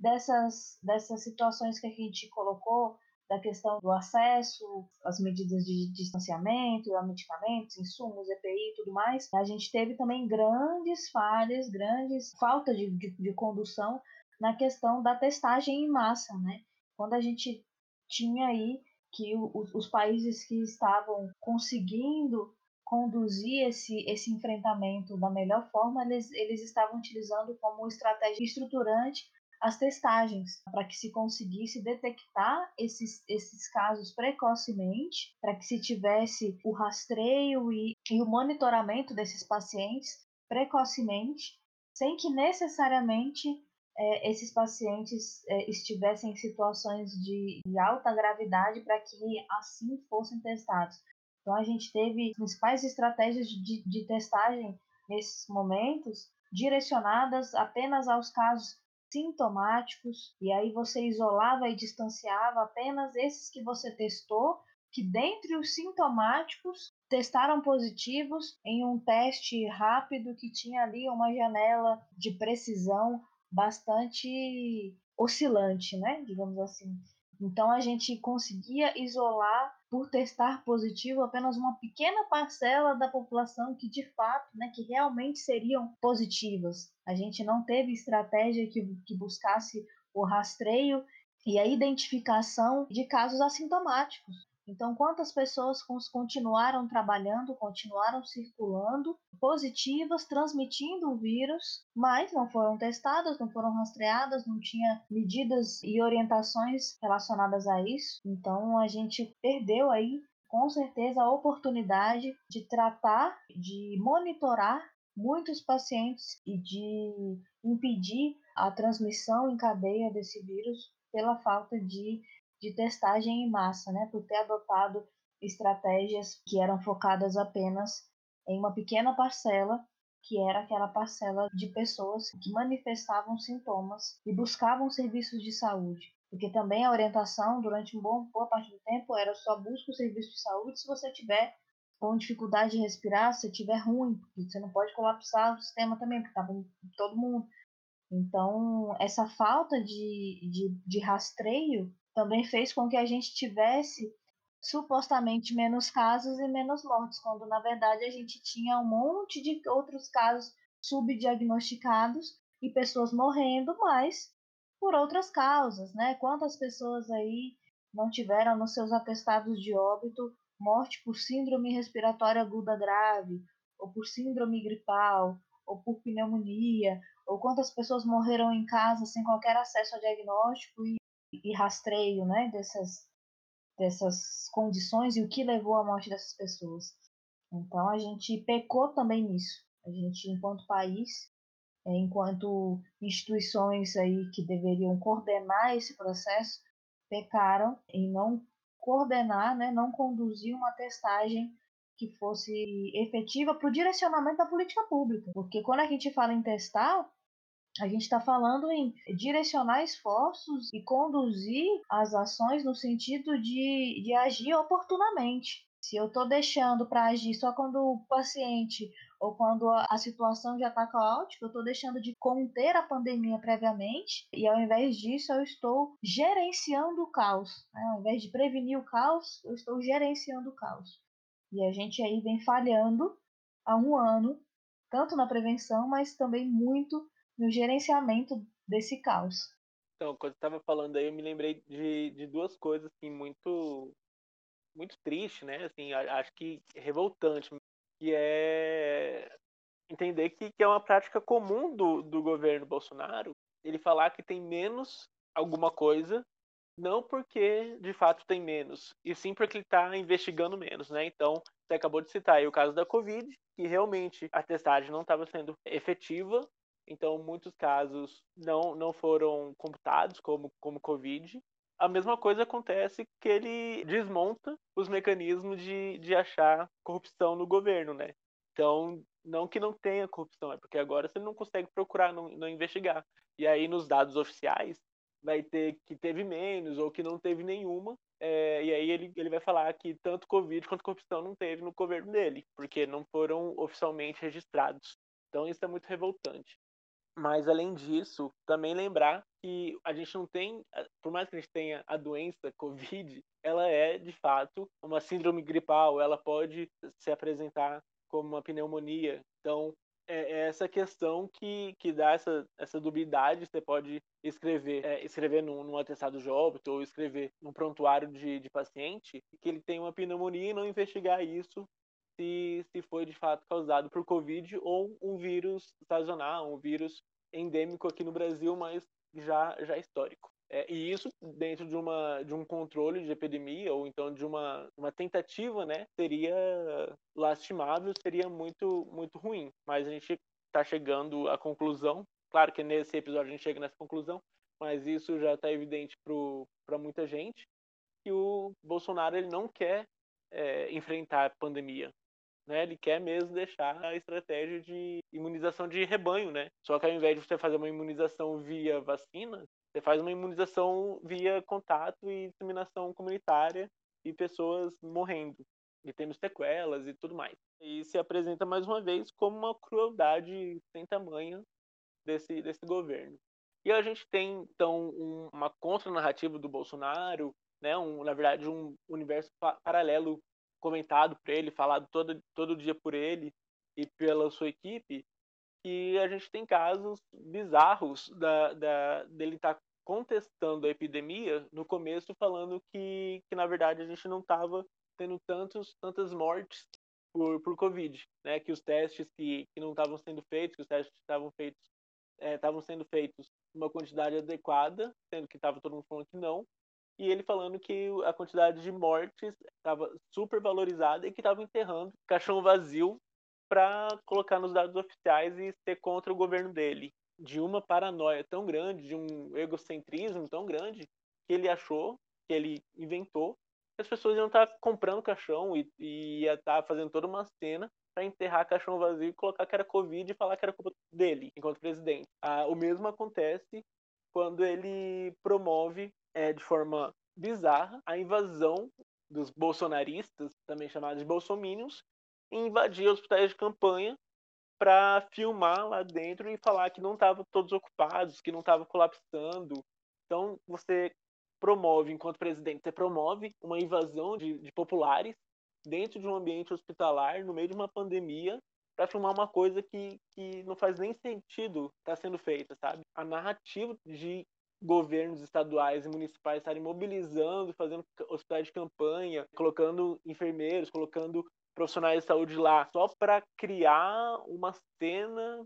[SPEAKER 1] dessas, dessas situações que a gente colocou, da questão do acesso, as medidas de distanciamento, a medicamentos, insumos, EPI e tudo mais, a gente teve também grandes falhas, grandes falta de, de, de condução na questão da testagem em massa, né? Quando a gente tinha aí que os, os países que estavam conseguindo conduzir esse, esse enfrentamento da melhor forma, eles, eles estavam utilizando como estratégia estruturante as testagens, para que se conseguisse detectar esses, esses casos precocemente, para que se tivesse o rastreio e, e o monitoramento desses pacientes precocemente, sem que necessariamente é, esses pacientes é, estivessem em situações de, de alta gravidade para que assim fossem testados. Então, a gente teve principais estratégias de, de testagem nesses momentos direcionadas apenas aos casos sintomáticos, e aí você isolava e distanciava apenas esses que você testou, que dentre os sintomáticos testaram positivos em um teste rápido que tinha ali uma janela de precisão bastante oscilante, né? Digamos assim. Então a gente conseguia isolar por testar positivo apenas uma pequena parcela da população que de fato, né, que realmente seriam positivas. A gente não teve estratégia que, que buscasse o rastreio e a identificação de casos assintomáticos. Então, quantas pessoas continuaram trabalhando, continuaram circulando, positivas, transmitindo o vírus, mas não foram testadas, não foram rastreadas, não tinha medidas e orientações relacionadas a isso. Então, a gente perdeu aí, com certeza, a oportunidade de tratar, de monitorar muitos pacientes e de impedir a transmissão em cadeia desse vírus pela falta de de testagem em massa, né, por ter adotado estratégias que eram focadas apenas em uma pequena parcela, que era aquela parcela de pessoas que manifestavam sintomas e buscavam serviços de saúde. Porque também a orientação, durante uma boa parte do tempo, era só busca o serviço de saúde se você tiver com dificuldade de respirar, se tiver ruim, porque você não pode colapsar o sistema também, porque estava todo mundo. Então, essa falta de, de, de rastreio também fez com que a gente tivesse supostamente menos casos e menos mortes, quando na verdade a gente tinha um monte de outros casos subdiagnosticados e pessoas morrendo, mas por outras causas, né? Quantas pessoas aí não tiveram nos seus atestados de óbito morte por síndrome respiratória aguda grave, ou por síndrome gripal, ou por pneumonia, ou quantas pessoas morreram em casa sem qualquer acesso a diagnóstico e e rastreio né, dessas, dessas condições e o que levou à morte dessas pessoas. Então a gente pecou também nisso. A gente, enquanto país, é, enquanto instituições aí que deveriam coordenar esse processo, pecaram em não coordenar, né, não conduzir uma testagem que fosse efetiva para o direcionamento da política pública. Porque quando a gente fala em testar, a gente está falando em direcionar esforços e conduzir as ações no sentido de, de agir oportunamente. Se eu estou deixando para agir só quando o paciente ou quando a situação já está caótica, eu estou deixando de conter a pandemia previamente e ao invés disso eu estou gerenciando o caos. Né? Ao invés de prevenir o caos, eu estou gerenciando o caos. E a gente aí vem falhando há um ano, tanto na prevenção, mas também muito no gerenciamento desse caos.
[SPEAKER 2] Então, quando estava falando aí, eu me lembrei de, de duas coisas assim, muito muito triste, né? Assim, acho que revoltante, que é entender que, que é uma prática comum do, do governo Bolsonaro ele falar que tem menos alguma coisa, não porque de fato tem menos, e sim porque ele está investigando menos, né? Então, você acabou de citar aí o caso da Covid, que realmente a testagem não estava sendo efetiva, então muitos casos não, não foram computados como, como Covid. A mesma coisa acontece que ele desmonta os mecanismos de, de achar corrupção no governo, né? Então, não que não tenha corrupção, é porque agora você não consegue procurar, não, não investigar. E aí, nos dados oficiais, vai ter que teve menos ou que não teve nenhuma. É, e aí ele, ele vai falar que tanto Covid quanto corrupção não teve no governo dele, porque não foram oficialmente registrados. Então isso é muito revoltante. Mas além disso, também lembrar que a gente não tem, por mais que a gente tenha a doença Covid, ela é de fato uma síndrome gripal, ela pode se apresentar como uma pneumonia. Então, é, é essa questão que, que dá essa, essa dubiedade. Você pode escrever, é, escrever num, num atestado de óbito ou escrever num prontuário de, de paciente que ele tem uma pneumonia e não investigar isso se, se foi de fato causado por Covid ou um vírus sazonal, um vírus endêmico aqui no Brasil, mas já, já histórico. É, e isso dentro de, uma, de um controle de epidemia ou então de uma, uma tentativa, né, seria lastimável, seria muito, muito ruim. Mas a gente está chegando à conclusão, claro que nesse episódio a gente chega nessa conclusão, mas isso já está evidente para muita gente, que o Bolsonaro ele não quer é, enfrentar a pandemia. Né, ele quer mesmo deixar a estratégia de imunização de rebanho, né? Só que ao invés de você fazer uma imunização via vacina, você faz uma imunização via contato e disseminação comunitária e pessoas morrendo e tendo sequelas e tudo mais. E se apresenta mais uma vez como uma crueldade sem tamanho desse, desse governo. E a gente tem, então, um, uma contranarrativa do Bolsonaro, né, um, na verdade, um universo pa paralelo comentado por ele, falado todo, todo dia por ele e pela sua equipe, que a gente tem casos bizarros da, da, dele estar tá contestando a epidemia no começo, falando que, que na verdade a gente não estava tendo tantos, tantas mortes por, por Covid, né? Que os testes que, que não estavam sendo feitos, que os testes estavam feitos estavam é, sendo feitos uma quantidade adequada, sendo que estava todo mundo falando que não, e ele falando que a quantidade de mortes estava super valorizada e que estava enterrando caixão vazio para colocar nos dados oficiais e ser contra o governo dele. De uma paranoia tão grande, de um egocentrismo tão grande, que ele achou, que ele inventou, que as pessoas iam estar tá comprando caixão e, e ia estar tá fazendo toda uma cena para enterrar caixão vazio e colocar que era Covid e falar que era culpa dele, enquanto presidente. Ah, o mesmo acontece quando ele promove é, de forma bizarra a invasão dos bolsonaristas, também chamados de bolsominions, e invadir hospitais de campanha para filmar lá dentro e falar que não estavam todos ocupados, que não estava colapsando. Então você promove, enquanto presidente, você promove uma invasão de, de populares dentro de um ambiente hospitalar, no meio de uma pandemia, para filmar uma coisa que, que não faz nem sentido estar tá sendo feita, sabe? A narrativa de governos estaduais e municipais estarem mobilizando, fazendo hospitais de campanha, colocando enfermeiros, colocando profissionais de saúde lá só para criar uma cena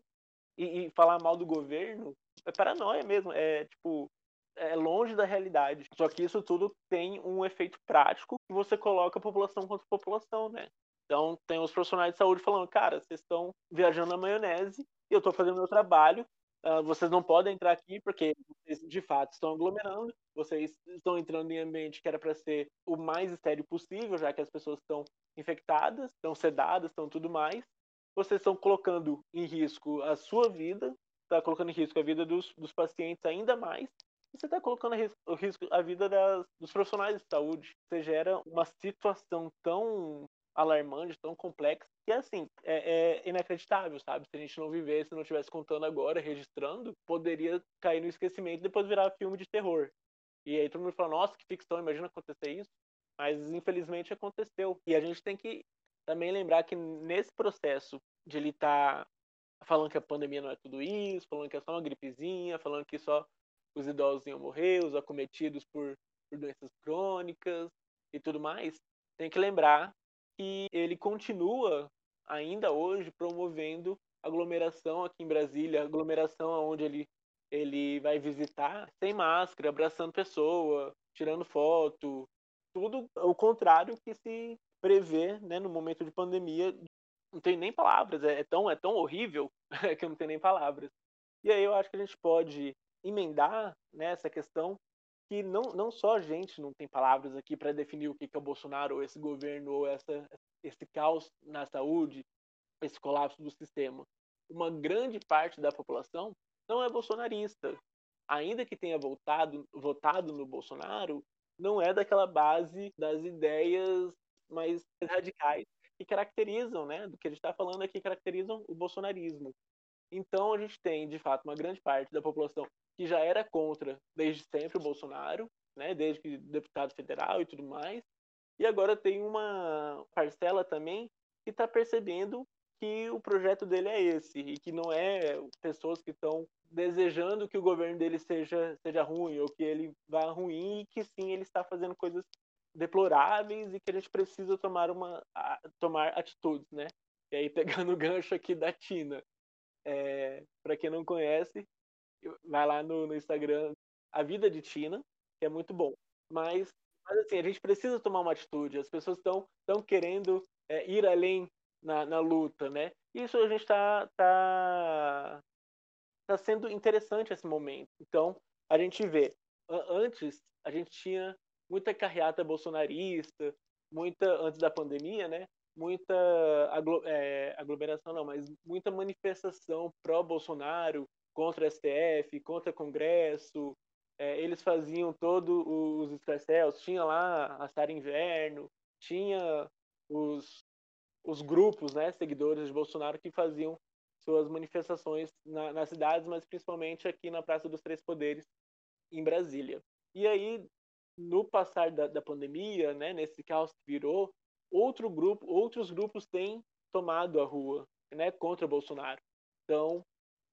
[SPEAKER 2] e, e, falar mal do governo é paranoia mesmo. É tipo é longe da realidade. Só que isso tudo tem um efeito prático que você coloca população contra população, né? Então tem os profissionais de saúde falando, cara, vocês estão viajando na maionese e eu estou fazendo meu trabalho. Uh, vocês não podem entrar aqui porque vocês de fato estão aglomerando, vocês estão entrando em ambiente que era para ser o mais estéreo possível, já que as pessoas estão infectadas, estão sedadas, estão tudo mais. Vocês estão colocando em risco a sua vida, está colocando em risco a vida dos, dos pacientes ainda mais. você está colocando o risco a vida das, dos profissionais de saúde. Você gera uma situação tão alarmante, tão complexa, que assim, é, é, inacreditável, sabe? Se a gente não vivesse, não estivesse contando agora, registrando, poderia cair no esquecimento e depois virar filme de terror. E aí todo mundo fala, nossa, que ficção, imagina acontecer isso. Mas infelizmente aconteceu. E a gente tem que também lembrar que nesse processo de ele estar tá falando que a pandemia não é tudo isso, falando que é só uma gripezinha, falando que só os idosos iam morrer, os acometidos por, por doenças crônicas e tudo mais, tem que lembrar que ele continua ainda hoje promovendo aglomeração aqui em Brasília, aglomeração onde ele ele vai visitar sem máscara, abraçando pessoa, tirando foto, tudo o contrário que se prevê, né, no momento de pandemia. Não tem nem palavras, é, é tão é tão horrível *laughs* que não tenho nem palavras. E aí eu acho que a gente pode emendar né, questão que não, não só a gente não tem palavras aqui para definir o que, que é o Bolsonaro, ou esse governo, ou essa, esse caos na saúde, esse colapso do sistema. Uma grande parte da população não é bolsonarista. Ainda que tenha votado, votado no Bolsonaro, não é daquela base das ideias mais radicais que caracterizam, né, do que a gente está falando aqui, caracterizam o bolsonarismo. Então a gente tem, de fato, uma grande parte da população que já era contra desde sempre o Bolsonaro, né, desde que deputado federal e tudo mais, e agora tem uma parcela também que está percebendo que o projeto dele é esse e que não é pessoas que estão desejando que o governo dele seja seja ruim ou que ele vá ruim e que sim ele está fazendo coisas deploráveis e que a gente precisa tomar uma tomar atitudes, né? E aí *laughs* pegando o gancho aqui da Tina, é, para quem não conhece, vai lá no, no, Instagram a vida de Tina, que é muito bom. Mas, mas assim a gente precisa tomar uma atitude. As pessoas estão querendo é, ir além na, na luta, né? Isso a gente está tá, tá sendo interessante esse momento. Então, a gente vê, antes a gente tinha muita carreata bolsonarista, muita antes da pandemia, né? Muita é, aglomeração não, mas muita manifestação pró Bolsonaro contra STF, contra Congresso. É, eles faziam todos os escarcéus, tinha lá a Sara Inverno, tinha os os grupos, né, seguidores de Bolsonaro que faziam suas manifestações na, nas cidades, mas principalmente aqui na Praça dos Três Poderes, em Brasília. E aí, no passar da, da pandemia, né, nesse caos que virou, outro grupo, outros grupos têm tomado a rua, né, contra Bolsonaro. Então,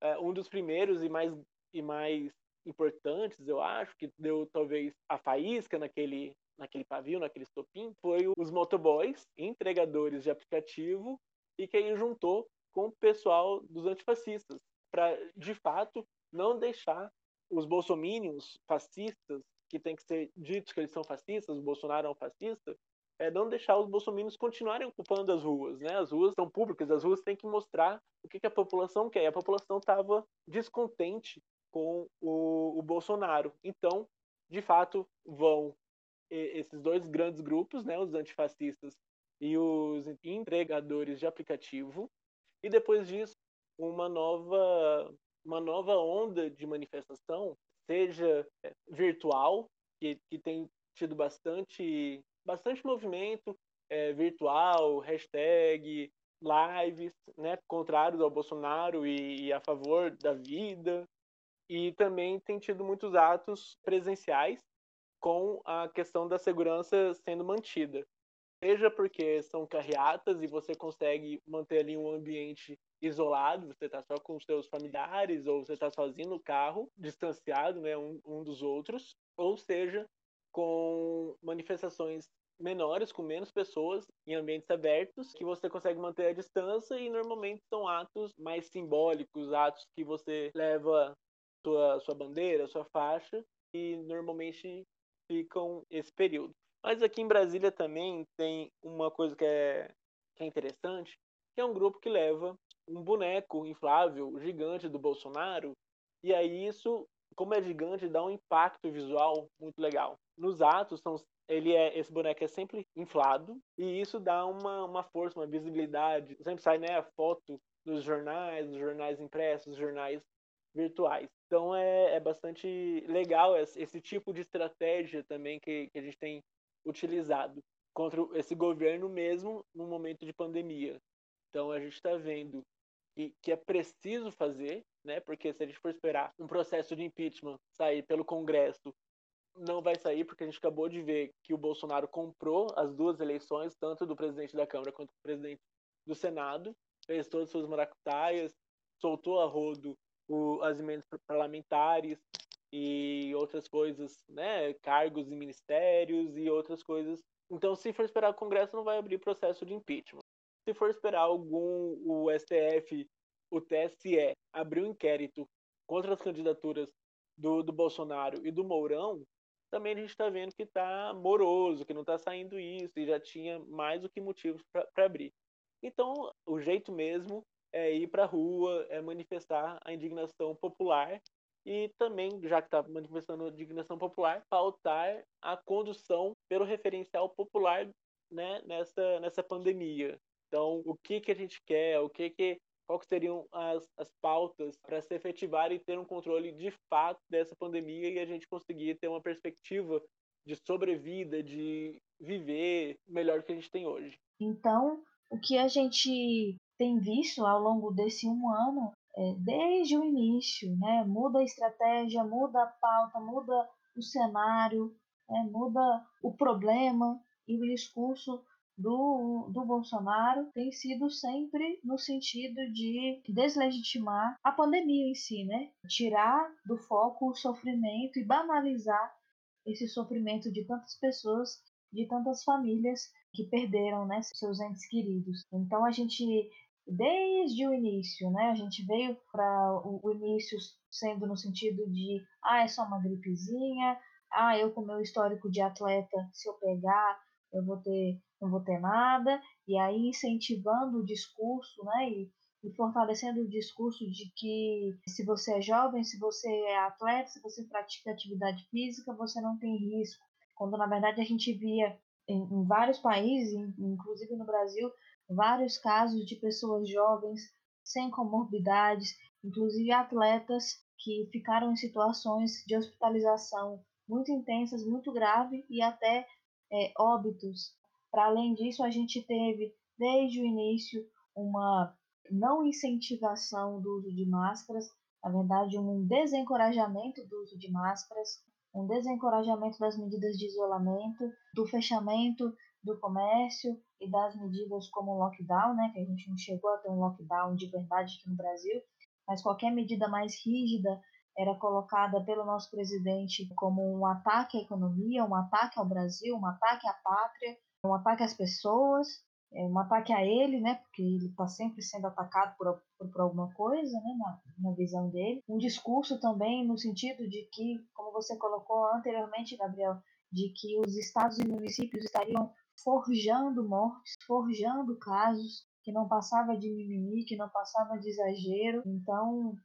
[SPEAKER 2] é, um dos primeiros e mais e mais importantes, eu acho, que deu talvez a faísca naquele naquele pavio, naquele estopim, foi os motoboys, entregadores de aplicativo, e que aí juntou com o pessoal dos antifascistas, para, de fato, não deixar os bolsomínios fascistas, que tem que ser ditos que eles são fascistas, o Bolsonaro é um fascista, é não deixar os bolsominions continuarem ocupando as ruas, né? As ruas são públicas, as ruas têm que mostrar o que, que a população quer. A população estava descontente com o, o Bolsonaro. Então, de fato, vão esses dois grandes grupos, né, os antifascistas e os entregadores de aplicativo, e depois disso uma nova uma nova onda de manifestação, seja é, virtual, que, que tem tido bastante bastante movimento é, virtual, hashtag, lives, né, contrários ao Bolsonaro e, e a favor da vida, e também tem tido muitos atos presenciais com a questão da segurança sendo mantida. Seja porque são carreatas e você consegue manter ali um ambiente isolado, você está só com os seus familiares, ou você está sozinho no carro, distanciado né, um, um dos outros, ou seja, com manifestações menores, com menos pessoas, em ambientes abertos, que você consegue manter a distância e normalmente são atos mais simbólicos, atos que você leva sua, sua bandeira, sua faixa, e normalmente ficam esse período. Mas aqui em Brasília também tem uma coisa que é, que é interessante, que é um grupo que leva um boneco inflável gigante do Bolsonaro, e aí isso, como é gigante, dá um impacto visual muito legal. Nos atos, são, ele é, esse boneco é sempre inflado, e isso dá uma, uma força, uma visibilidade. Sempre sai né, a foto dos jornais, dos jornais impressos, dos jornais virtuais. Então é, é bastante legal esse, esse, tipo de estratégia também que, que a gente tem utilizado contra esse governo mesmo no momento de pandemia. Então a gente está vendo que, que é preciso fazer, né? Porque se a gente for esperar um processo de impeachment sair pelo Congresso, não vai sair, porque a gente acabou de ver que o Bolsonaro comprou as duas eleições, tanto do presidente da Câmara quanto do presidente do Senado, fez todas as suas maracutaias, soltou a rodo o, as emendas parlamentares e outras coisas, né? Cargos em ministérios e outras coisas. Então, se for esperar o Congresso, não vai abrir processo de impeachment se for esperar algum, o STF, o TSE, abrir um inquérito contra as candidaturas do, do Bolsonaro e do Mourão, também a gente está vendo que está moroso, que não está saindo isso, e já tinha mais do que motivos para abrir. Então, o jeito mesmo é ir para a rua, é manifestar a indignação popular e também, já que está manifestando a indignação popular, pautar a condução pelo referencial popular né, nessa, nessa pandemia. Então, o que, que a gente quer, o que que que seriam as, as pautas para se efetivar e ter um controle de fato dessa pandemia e a gente conseguir ter uma perspectiva de sobrevida, de viver melhor que a gente tem hoje.
[SPEAKER 1] Então, o que a gente tem visto ao longo desse um ano, é, desde o início, né, muda a estratégia, muda a pauta, muda o cenário, é, muda o problema e o discurso do, do Bolsonaro tem sido sempre no sentido de deslegitimar a pandemia em si, né? Tirar do foco o sofrimento e banalizar esse sofrimento de tantas pessoas, de tantas famílias que perderam né, seus entes queridos. Então a gente, desde o início, né, a gente veio para o, início sendo no sentido de ah, é só uma gripezinha, ah, eu com meu histórico de atleta, se eu pegar, eu vou ter não vou ter nada, e aí incentivando o discurso, né, e, e fortalecendo o discurso de que se você é jovem, se você é atleta, se você pratica atividade física, você não tem risco. Quando na verdade a gente via em, em vários países, inclusive no Brasil, vários casos de pessoas jovens sem comorbidades, inclusive atletas que ficaram em situações de hospitalização muito intensas, muito grave e até é, óbitos para além disso, a gente teve desde o início uma não incentivação do uso de máscaras, na verdade, um desencorajamento do uso de máscaras, um desencorajamento das medidas de isolamento, do fechamento do comércio e das medidas como o lockdown, né, que a gente não chegou a ter um lockdown de verdade aqui no Brasil, mas qualquer medida mais rígida era colocada pelo nosso presidente como um ataque à economia, um ataque ao Brasil, um ataque à pátria, um ataque às pessoas, é, um ataque a ele, né? Porque ele está sempre sendo atacado por, por, por, alguma coisa, né? Na, na visão dele. Um discurso também no sentido de que, como você colocou anteriormente, Gabriel, de que os estados e municípios estariam forjando mortes, forjando casos, que não passava de mimimi, que não passava de exagero. Então,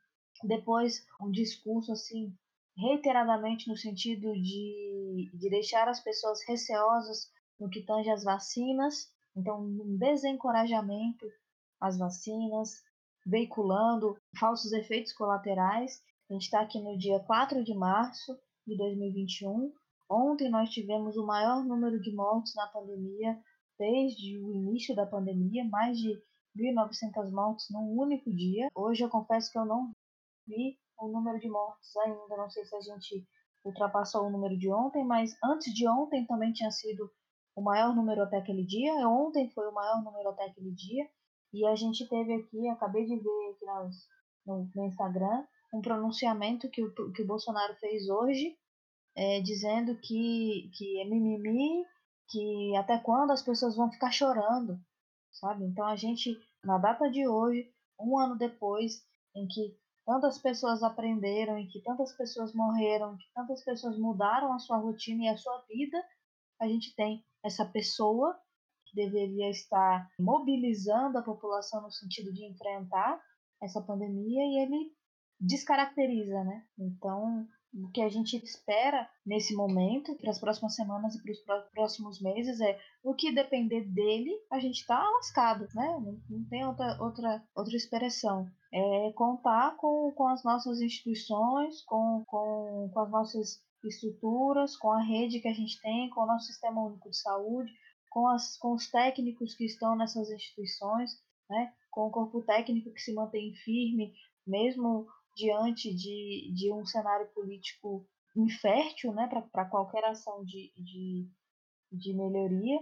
[SPEAKER 1] depois um discurso assim reiteradamente no sentido de, de deixar as pessoas receosas no que tange às vacinas, então um desencorajamento às vacinas, veiculando falsos efeitos colaterais. A gente está aqui no dia 4 de março de 2021. Ontem nós tivemos o maior número de mortes na pandemia desde o início da pandemia, mais de 1.900 mortes num único dia. Hoje eu confesso que eu não vi o número de mortes ainda, não sei se a gente ultrapassou o número de ontem, mas antes de ontem também tinha sido o maior número até aquele dia. Ontem foi o maior número até aquele dia. E a gente teve aqui, acabei de ver aqui no, no Instagram, um pronunciamento que o, que o Bolsonaro fez hoje, é, dizendo que, que é mimimi, que até quando as pessoas vão ficar chorando, sabe? Então a gente, na data de hoje, um ano depois, em que tantas pessoas aprenderam, em que tantas pessoas morreram, que tantas pessoas mudaram a sua rotina e a sua vida, a gente tem essa pessoa que deveria estar mobilizando a população no sentido de enfrentar essa pandemia e ele descaracteriza, né? Então, o que a gente espera nesse momento, para as próximas semanas e para os próximos meses, é o que depender dele, a gente está lascado, né? Não, não, tem outra, outra, outra expressão. É contar com, com as nossas instituições, com, com, com as nossas estruturas, com a rede que a gente tem, com o nosso sistema único de saúde, com, as, com os técnicos que estão nessas instituições, né? com o corpo técnico que se mantém firme, mesmo diante de, de um cenário político infértil né, para qualquer ação de, de, de melhoria,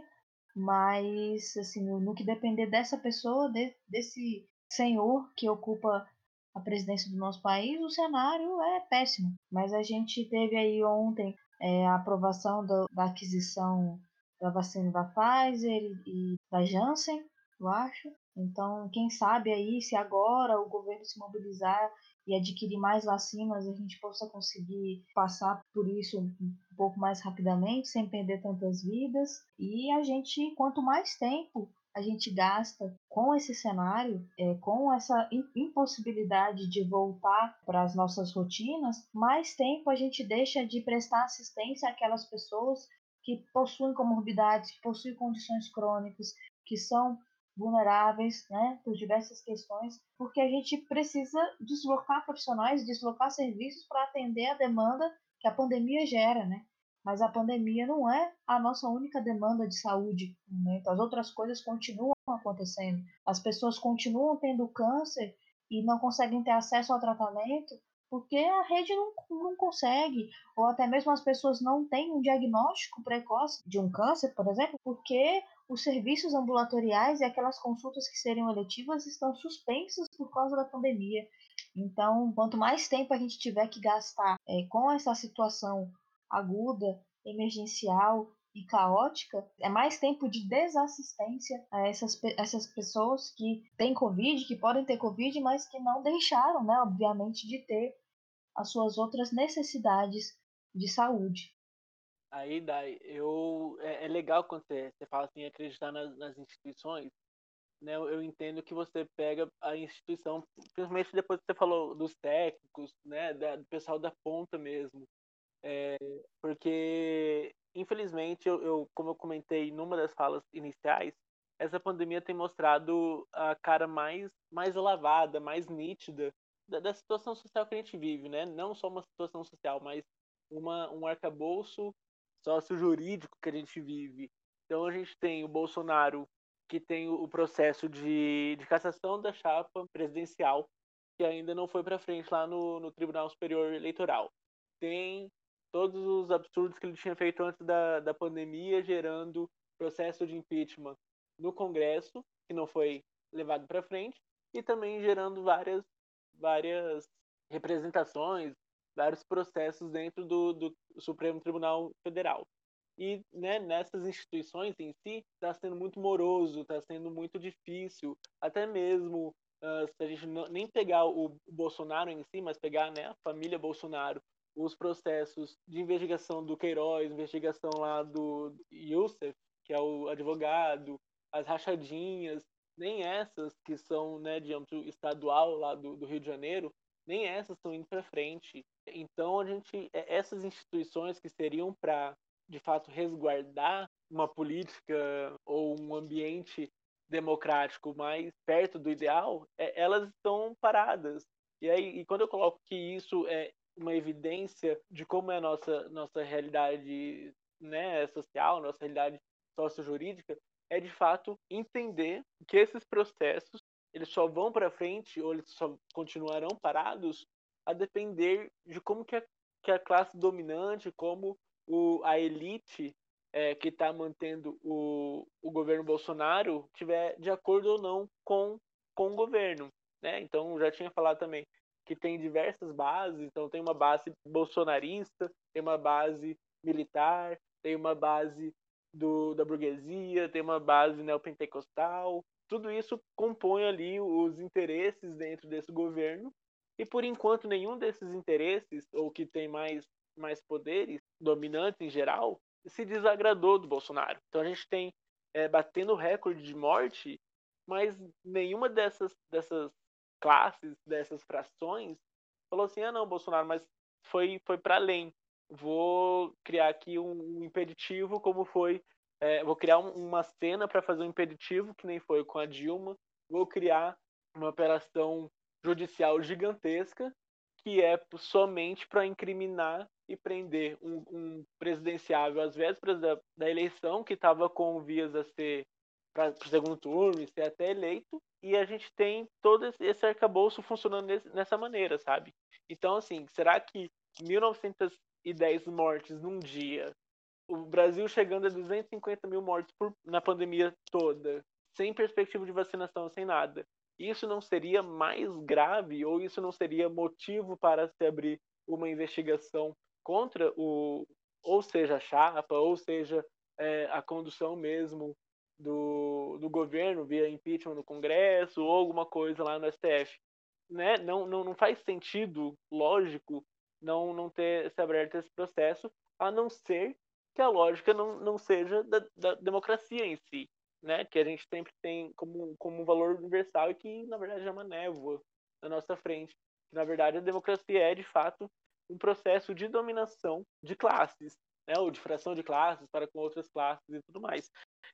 [SPEAKER 1] mas assim, no que depender dessa pessoa, de, desse senhor que ocupa a presidência do nosso país, o cenário é péssimo. Mas a gente teve aí ontem é, a aprovação do, da aquisição da vacina da Pfizer e, e da Janssen, eu acho. Então, quem sabe aí, se agora o governo se mobilizar e adquirir mais vacinas, a gente possa conseguir passar por isso um pouco mais rapidamente, sem perder tantas vidas. E a gente, quanto mais tempo a gente gasta com esse cenário, é, com essa impossibilidade de voltar para as nossas rotinas, mais tempo a gente deixa de prestar assistência àquelas pessoas que possuem comorbidades, que possuem condições crônicas, que são vulneráveis, né, por diversas questões, porque a gente precisa deslocar profissionais, deslocar serviços para atender a demanda que a pandemia gera, né? Mas a pandemia não é a nossa única demanda de saúde. Né? As outras coisas continuam acontecendo. As pessoas continuam tendo câncer e não conseguem ter acesso ao tratamento porque a rede não, não consegue, ou até mesmo as pessoas não têm um diagnóstico precoce de um câncer, por exemplo, porque os serviços ambulatoriais e aquelas consultas que seriam eletivas estão suspensas por causa da pandemia. Então, quanto mais tempo a gente tiver que gastar é, com essa situação aguda, emergencial e caótica, é mais tempo de desassistência a essas, essas pessoas que têm Covid, que podem ter Covid, mas que não deixaram, né, obviamente, de ter as suas outras necessidades de saúde.
[SPEAKER 2] Aí, Dai, eu, é, é legal quando você, você fala assim, acreditar nas, nas instituições, né? Eu, entendo que você pega a instituição, principalmente depois que você falou dos técnicos, né? Da, do pessoal da ponta mesmo. É, porque, infelizmente, eu, eu, como eu comentei numa das falas iniciais, essa pandemia tem mostrado a cara mais, mais lavada, mais nítida da, da situação social que a gente vive, né? Não só uma situação social, mas uma, um arcabouço sócio-jurídico que a gente vive. Então a gente tem o Bolsonaro, que tem o processo de, de cassação da chapa presidencial, que ainda não foi para frente lá no, no Tribunal Superior Eleitoral. Tem todos os absurdos que ele tinha feito antes da, da pandemia, gerando processo de impeachment no Congresso, que não foi levado para frente, e também gerando várias, várias representações, vários processos dentro do, do Supremo Tribunal Federal. E né, nessas instituições em si, está sendo muito moroso, está sendo muito difícil, até mesmo uh, se a gente não, nem pegar o Bolsonaro em si, mas pegar né, a família Bolsonaro, os processos de investigação do Queiroz, investigação lá do Youssef, que é o advogado, as rachadinhas, nem essas que são né, de âmbito estadual lá do, do Rio de Janeiro, nem essas estão indo para frente. Então a gente, é, essas instituições que seriam para de fato resguardar uma política ou um ambiente democrático mais perto do ideal, é, elas estão paradas. E aí, e quando eu coloco que isso é uma evidência de como é a nossa nossa realidade, né, social, nossa realidade socio-jurídica, é de fato entender que esses processos eles só vão para frente ou eles só continuarão parados a depender de como que a, que a classe dominante, como o, a elite é, que está mantendo o, o governo Bolsonaro tiver de acordo ou não com, com o governo. Né? Então, já tinha falado também que tem diversas bases, então tem uma base bolsonarista, tem uma base militar, tem uma base do, da burguesia, tem uma base neopentecostal, tudo isso compõe ali os interesses dentro desse governo. E por enquanto nenhum desses interesses, ou que tem mais, mais poderes dominantes em geral, se desagradou do Bolsonaro. Então a gente tem é, batendo recorde de morte, mas nenhuma dessas, dessas classes, dessas frações, falou assim: ah, não, Bolsonaro, mas foi, foi para além. Vou criar aqui um, impeditivo, como foi. É, vou criar um, uma cena para fazer um impeditivo, que nem foi com a Dilma. Vou criar uma operação judicial gigantesca, que é somente para incriminar e prender um, um presidenciável às vésperas da, da eleição, que estava com vias a ser para o segundo turno e ser até eleito, e a gente tem todo esse arcabouço funcionando nesse, nessa maneira, sabe? Então, assim, será que 1910 mortes num dia, o Brasil chegando a 250 mil mortes por, na pandemia toda, sem perspectiva de vacinação, sem nada, isso não seria mais grave ou isso não seria motivo para se abrir uma investigação contra o, ou seja, a chapa, ou seja, é, a condução mesmo do, do governo via impeachment no Congresso ou alguma coisa lá no STF. Né? Não, não, não faz sentido, lógico, não, não ter se aberto esse processo, a não ser que a lógica não, não seja da, da democracia em si, né? que a gente sempre tem como, como um valor universal e que, na verdade, é uma névoa na nossa frente. Na verdade, a democracia é, de fato, um processo de dominação de classes, né? ou de fração de classes para com outras classes e tudo mais.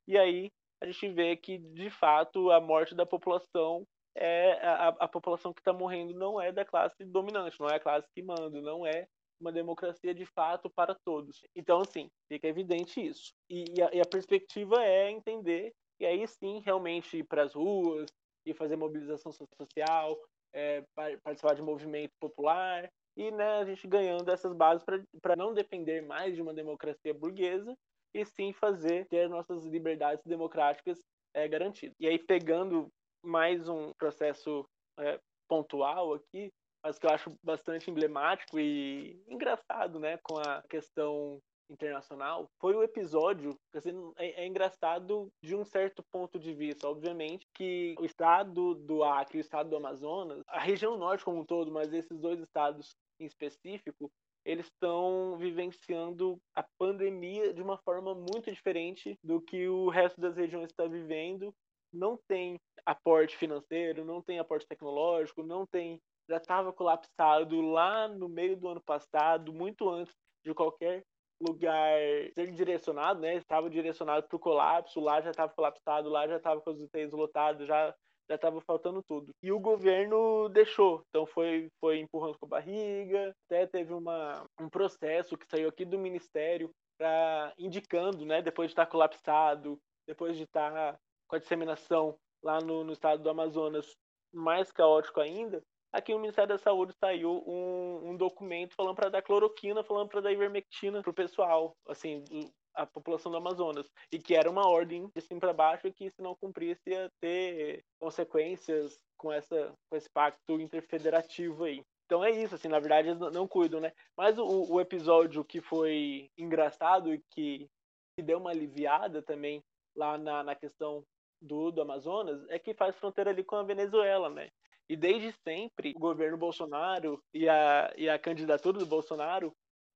[SPEAKER 2] E aí a gente vê que, de fato, a morte da população é a, a população que está morrendo não é da classe dominante, não é a classe que manda, não é uma democracia de fato para todos. Então, sim, fica evidente isso. E, e, a, e a, perspectiva é entender, e aí sim, realmente ir para as ruas, e fazer mobilização social, é, participar de movimento popular, e né, a gente ganhando essas bases para não depender mais de uma democracia burguesa e sim fazer ter nossas liberdades democráticas é, garantidas. E aí, pegando mais um processo é, pontual aqui, mas que eu acho bastante emblemático e engraçado, né, com a questão internacional, foi o episódio, assim, é, é, engraçado de um certo ponto de vista, obviamente, que o estado do Acre e o estado do Amazonas, a região norte como um todo, mas esses dois estados em específico, eles estão vivenciando a pandemia de uma forma muito diferente do que o resto das regiões está vivendo. Não tem aporte financeiro, não tem aporte tecnológico, não tem. Já estava colapsado lá no meio do ano passado, muito antes de qualquer lugar ser direcionado, né? Estava direcionado para o colapso, lá já estava colapsado, lá já estava com os UTIs lotados, já já estava faltando tudo. E o governo deixou, então foi, foi empurrando com a barriga, até teve uma, um processo que saiu aqui do ministério indicando, né, depois de estar colapsado, depois de estar com a disseminação lá no, no estado do Amazonas mais caótico ainda, aqui no Ministério da Saúde saiu um, um documento falando para dar cloroquina, falando para dar ivermectina pro pessoal, assim, a população do Amazonas e que era uma ordem de cima para baixo que se não cumprisse ia ter consequências com essa com esse pacto interfederativo aí. Então é isso, assim, na verdade eles não cuidam, né? Mas o, o episódio que foi engraçado e que, que deu uma aliviada também lá na, na questão do, do Amazonas é que faz fronteira ali com a Venezuela, né? E desde sempre o governo Bolsonaro e a, e a candidatura do Bolsonaro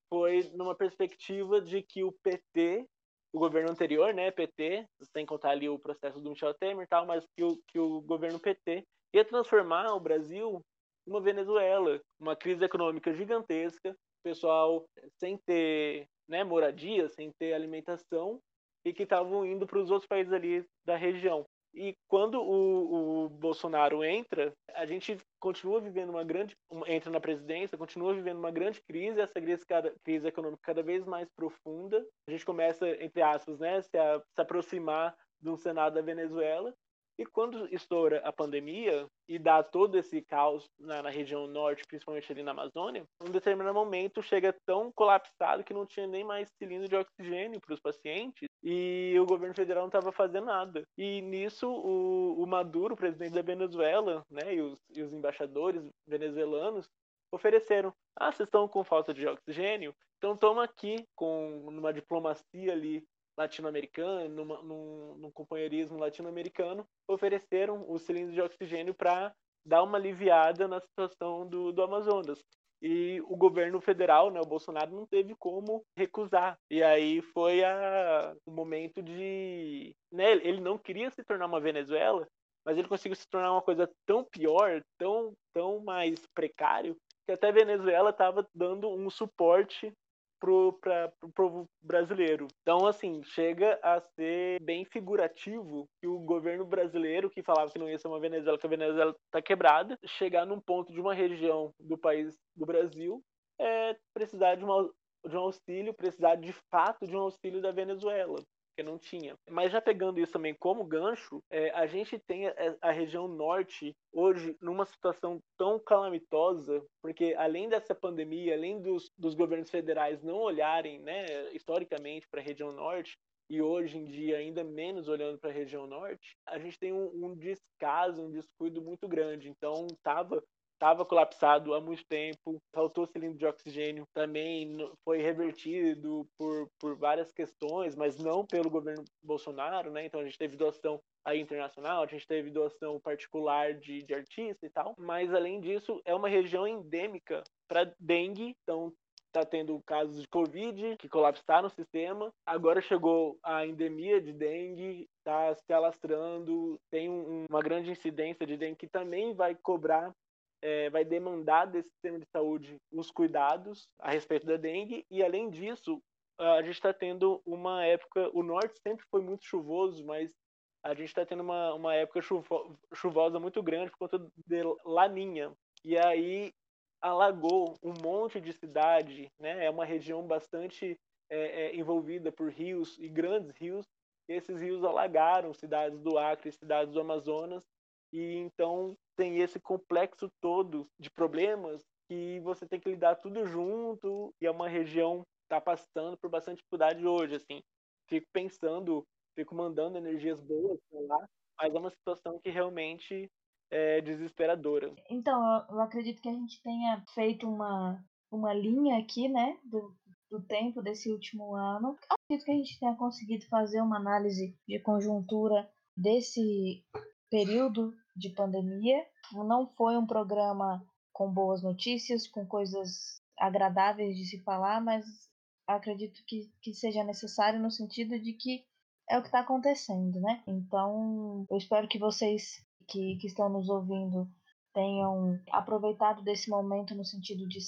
[SPEAKER 2] foi numa perspectiva de que o PT, o governo anterior, né, PT, sem contar ali o processo do Michel Temer e tal, mas que o, que o governo PT ia transformar o Brasil uma Venezuela, uma crise econômica gigantesca, pessoal sem ter né, moradia, sem ter alimentação, e que estavam indo para os outros países ali da região. E quando o, o, Bolsonaro entra, a gente continua vivendo uma grande. entra na presidência, continua vivendo uma grande crise, essa crise, cada, crise econômica cada vez mais profunda. A gente começa, entre aspas, né, se, a, se aproximar de um Senado da Venezuela. E quando estoura a pandemia e dá todo esse caos na, na, região norte, principalmente ali na Amazônia, em determinado momento chega tão colapsado que não tinha nem mais cilindro de oxigênio para os pacientes e o governo federal não estava fazendo nada. E nisso o, o, Maduro, presidente da Venezuela, né, e os, e os embaixadores venezuelanos ofereceram: ah, vocês estão com falta de oxigênio? Então toma aqui com uma diplomacia ali latino-americano, num, num companheirismo latino-americano, ofereceram os cilindros de oxigênio para dar uma aliviada na situação do, do Amazonas. E o governo federal, né, o Bolsonaro, não teve como recusar. E aí foi a, o momento de. Né, ele não queria se tornar uma Venezuela, mas ele conseguiu se tornar uma coisa tão pior, tão, tão mais precário, que até a Venezuela estava dando um suporte para o povo brasileiro. Então, assim, chega a ser bem figurativo que o governo brasileiro, que falava que não ia ser uma Venezuela, que a Venezuela está quebrada, chegar num ponto de uma região do país do Brasil é precisar de, uma, de um auxílio, precisar de fato de um auxílio da Venezuela porque não tinha. Mas já pegando isso também como gancho, é, a gente tem a, a, região norte hoje numa situação tão calamitosa, porque além dessa pandemia, além dos, dos governos federais não olharem, né, historicamente para a região norte, e hoje em dia ainda menos olhando para a região norte, a gente tem um, um descaso, um descuido muito grande. Então, estava estava colapsado há muito tempo, faltou cilindro de oxigênio, também foi revertido por, por várias questões, mas não pelo governo Bolsonaro, né? Então a gente teve doação aí internacional, a gente teve doação particular de, de artista e tal, mas além disso é uma região endêmica para dengue, então está tendo casos de Covid que colapsaram o sistema. Agora chegou a endemia de dengue, está se alastrando, tem um, uma grande incidência de dengue que também vai cobrar é, vai demandar desse sistema de saúde os cuidados a respeito da dengue. E além disso a gente está tendo uma época o norte sempre foi muito chuvoso mas a gente está tendo uma, uma época chuvo, chuvosa muito grande por conta de laninha. E aí alagou um monte de cidade né? É uma região bastante é, é, envolvida por rios e grandes rios. E esses rios alagaram cidades do Acre cidades do Amazonas e então tem esse complexo todo de problemas que você tem que lidar tudo junto e é uma região que está passando por bastante dificuldade hoje, assim. Fico pensando, fico mandando energias boas para lá, mas é uma situação que realmente é desesperadora.
[SPEAKER 1] Então, eu acredito que a gente tenha feito uma, uma linha aqui, né, do, do tempo desse último ano. Acredito que a gente tenha conseguido fazer uma análise de conjuntura desse período de pandemia. Não foi um programa com boas notícias, com coisas agradáveis de se falar, mas acredito que, que seja necessário no sentido de que é o que está acontecendo, né? Então, eu espero que vocês que, que estão nos ouvindo tenham aproveitado desse momento no sentido de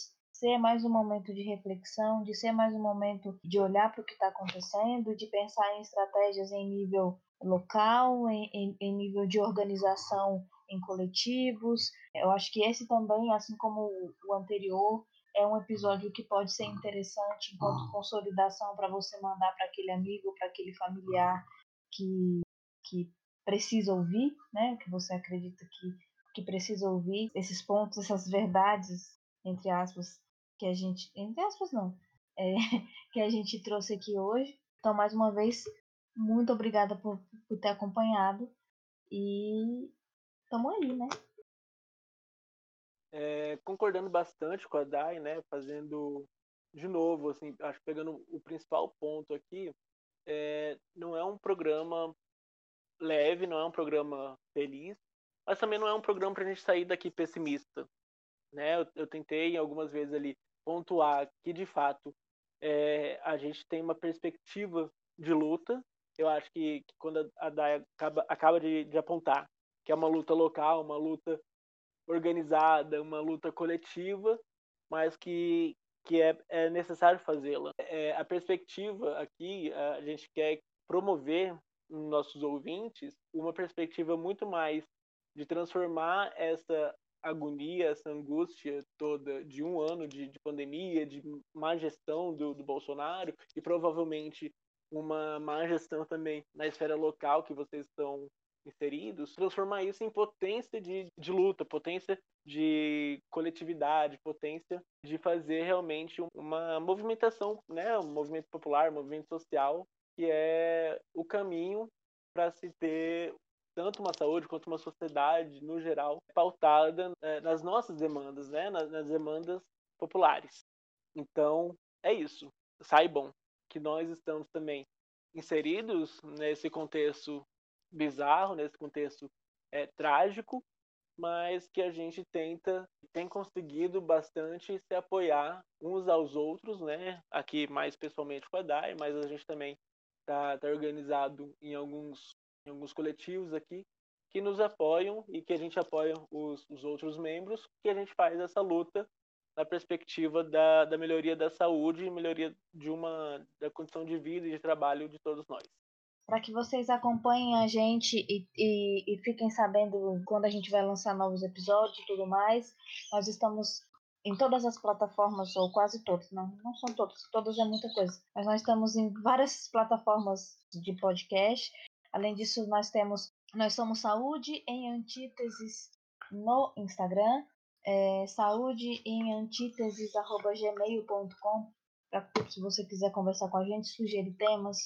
[SPEAKER 1] ser mais um momento de reflexão, de ser mais um momento de olhar para o que está acontecendo, de pensar em estratégias em nível local, em, em, em nível de organização em coletivos. Eu acho que esse também, assim como o anterior, é um episódio que pode ser interessante enquanto consolidação para você mandar para aquele amigo, para aquele familiar que, que precisa ouvir, né? Que você acredita que, que precisa ouvir esses pontos, essas verdades, entre aspas, que a gente. Entre aspas não. É, *laughs* que a gente trouxe aqui hoje. Então, mais uma vez, muito obrigada por, por ter acompanhado. E tamo aí, né?
[SPEAKER 2] É, concordando bastante com a Dai, né? Fazendo de novo, assim, acho que pegando o principal ponto aqui, é, não é um programa leve, não é um programa feliz, mas também não é um programa para a gente sair daqui pessimista, né? Eu, eu, tentei algumas vezes ali pontuar que de fato é, a gente tem uma perspectiva de luta, eu acho que, que quando a Daya acaba, acaba de, de, apontar que é uma luta local, uma luta organizada, uma luta coletiva, mas que, que é, é necessário fazê-la. É, a perspectiva aqui, a gente quer promover nos nossos ouvintes uma perspectiva muito mais de transformar essa agonia, essa angústia toda de um ano de, de pandemia, de má gestão do, do Bolsonaro e provavelmente uma má gestão também na esfera local que vocês estão inseridos, transformar isso em potência de, de luta, potência de coletividade, potência de fazer realmente uma movimentação, né, um movimento popular, um movimento social, que é o caminho para se ter tanto uma saúde quanto uma sociedade no geral pautada é, nas nossas demandas, né, nas, nas demandas populares. Então é isso. Saibam que nós estamos também inseridos nesse contexto bizarro, nesse contexto é, trágico, mas que a gente tenta, tem conseguido bastante se apoiar uns aos outros, né? Aqui mais pessoalmente com a DAI, mas a gente também está tá organizado em alguns, em alguns coletivos aqui que nos apoiam e que a gente apoia os, os outros membros, que a gente faz essa luta na perspectiva da, da melhoria da saúde e melhoria de uma da condição de vida e de trabalho de todos nós.
[SPEAKER 1] Para que vocês acompanhem a gente e, e, e fiquem sabendo quando a gente vai lançar novos episódios e tudo mais, nós estamos em todas as plataformas, ou quase todas, não, não são todas, todas é muita coisa, mas nós estamos em várias plataformas de podcast. Além disso, nós temos, nós somos Saúde em Antíteses no Instagram, é, saúde em antíteses.gmail.com se você quiser conversar com a gente, sugerir temas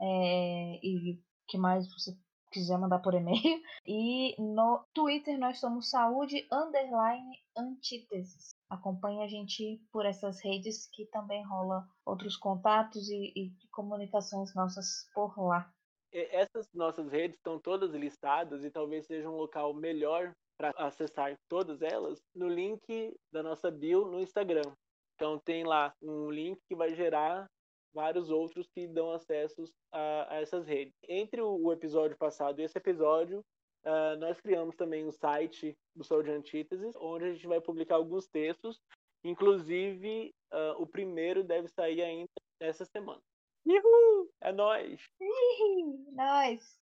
[SPEAKER 1] é, e que mais você quiser mandar por e-mail. *laughs* E no Twitter nós somos saúde underline antíteses. Acompanhe a gente por essas redes que também rola outros contatos e, e comunicações nossas por lá.
[SPEAKER 2] Essas nossas redes estão todas listadas e talvez seja um local melhor para acessar todas elas no link da nossa bio no Instagram. Então tem lá um link que vai gerar vários outros que dão acessos a, a essas redes. Entre o, o, episódio passado e esse episódio, uh, nós criamos também um site do Sol de Antíteses, onde a gente vai publicar alguns textos. Inclusive, uh, o primeiro deve sair ainda essa semana. Uhul! É nóis!
[SPEAKER 1] Nós!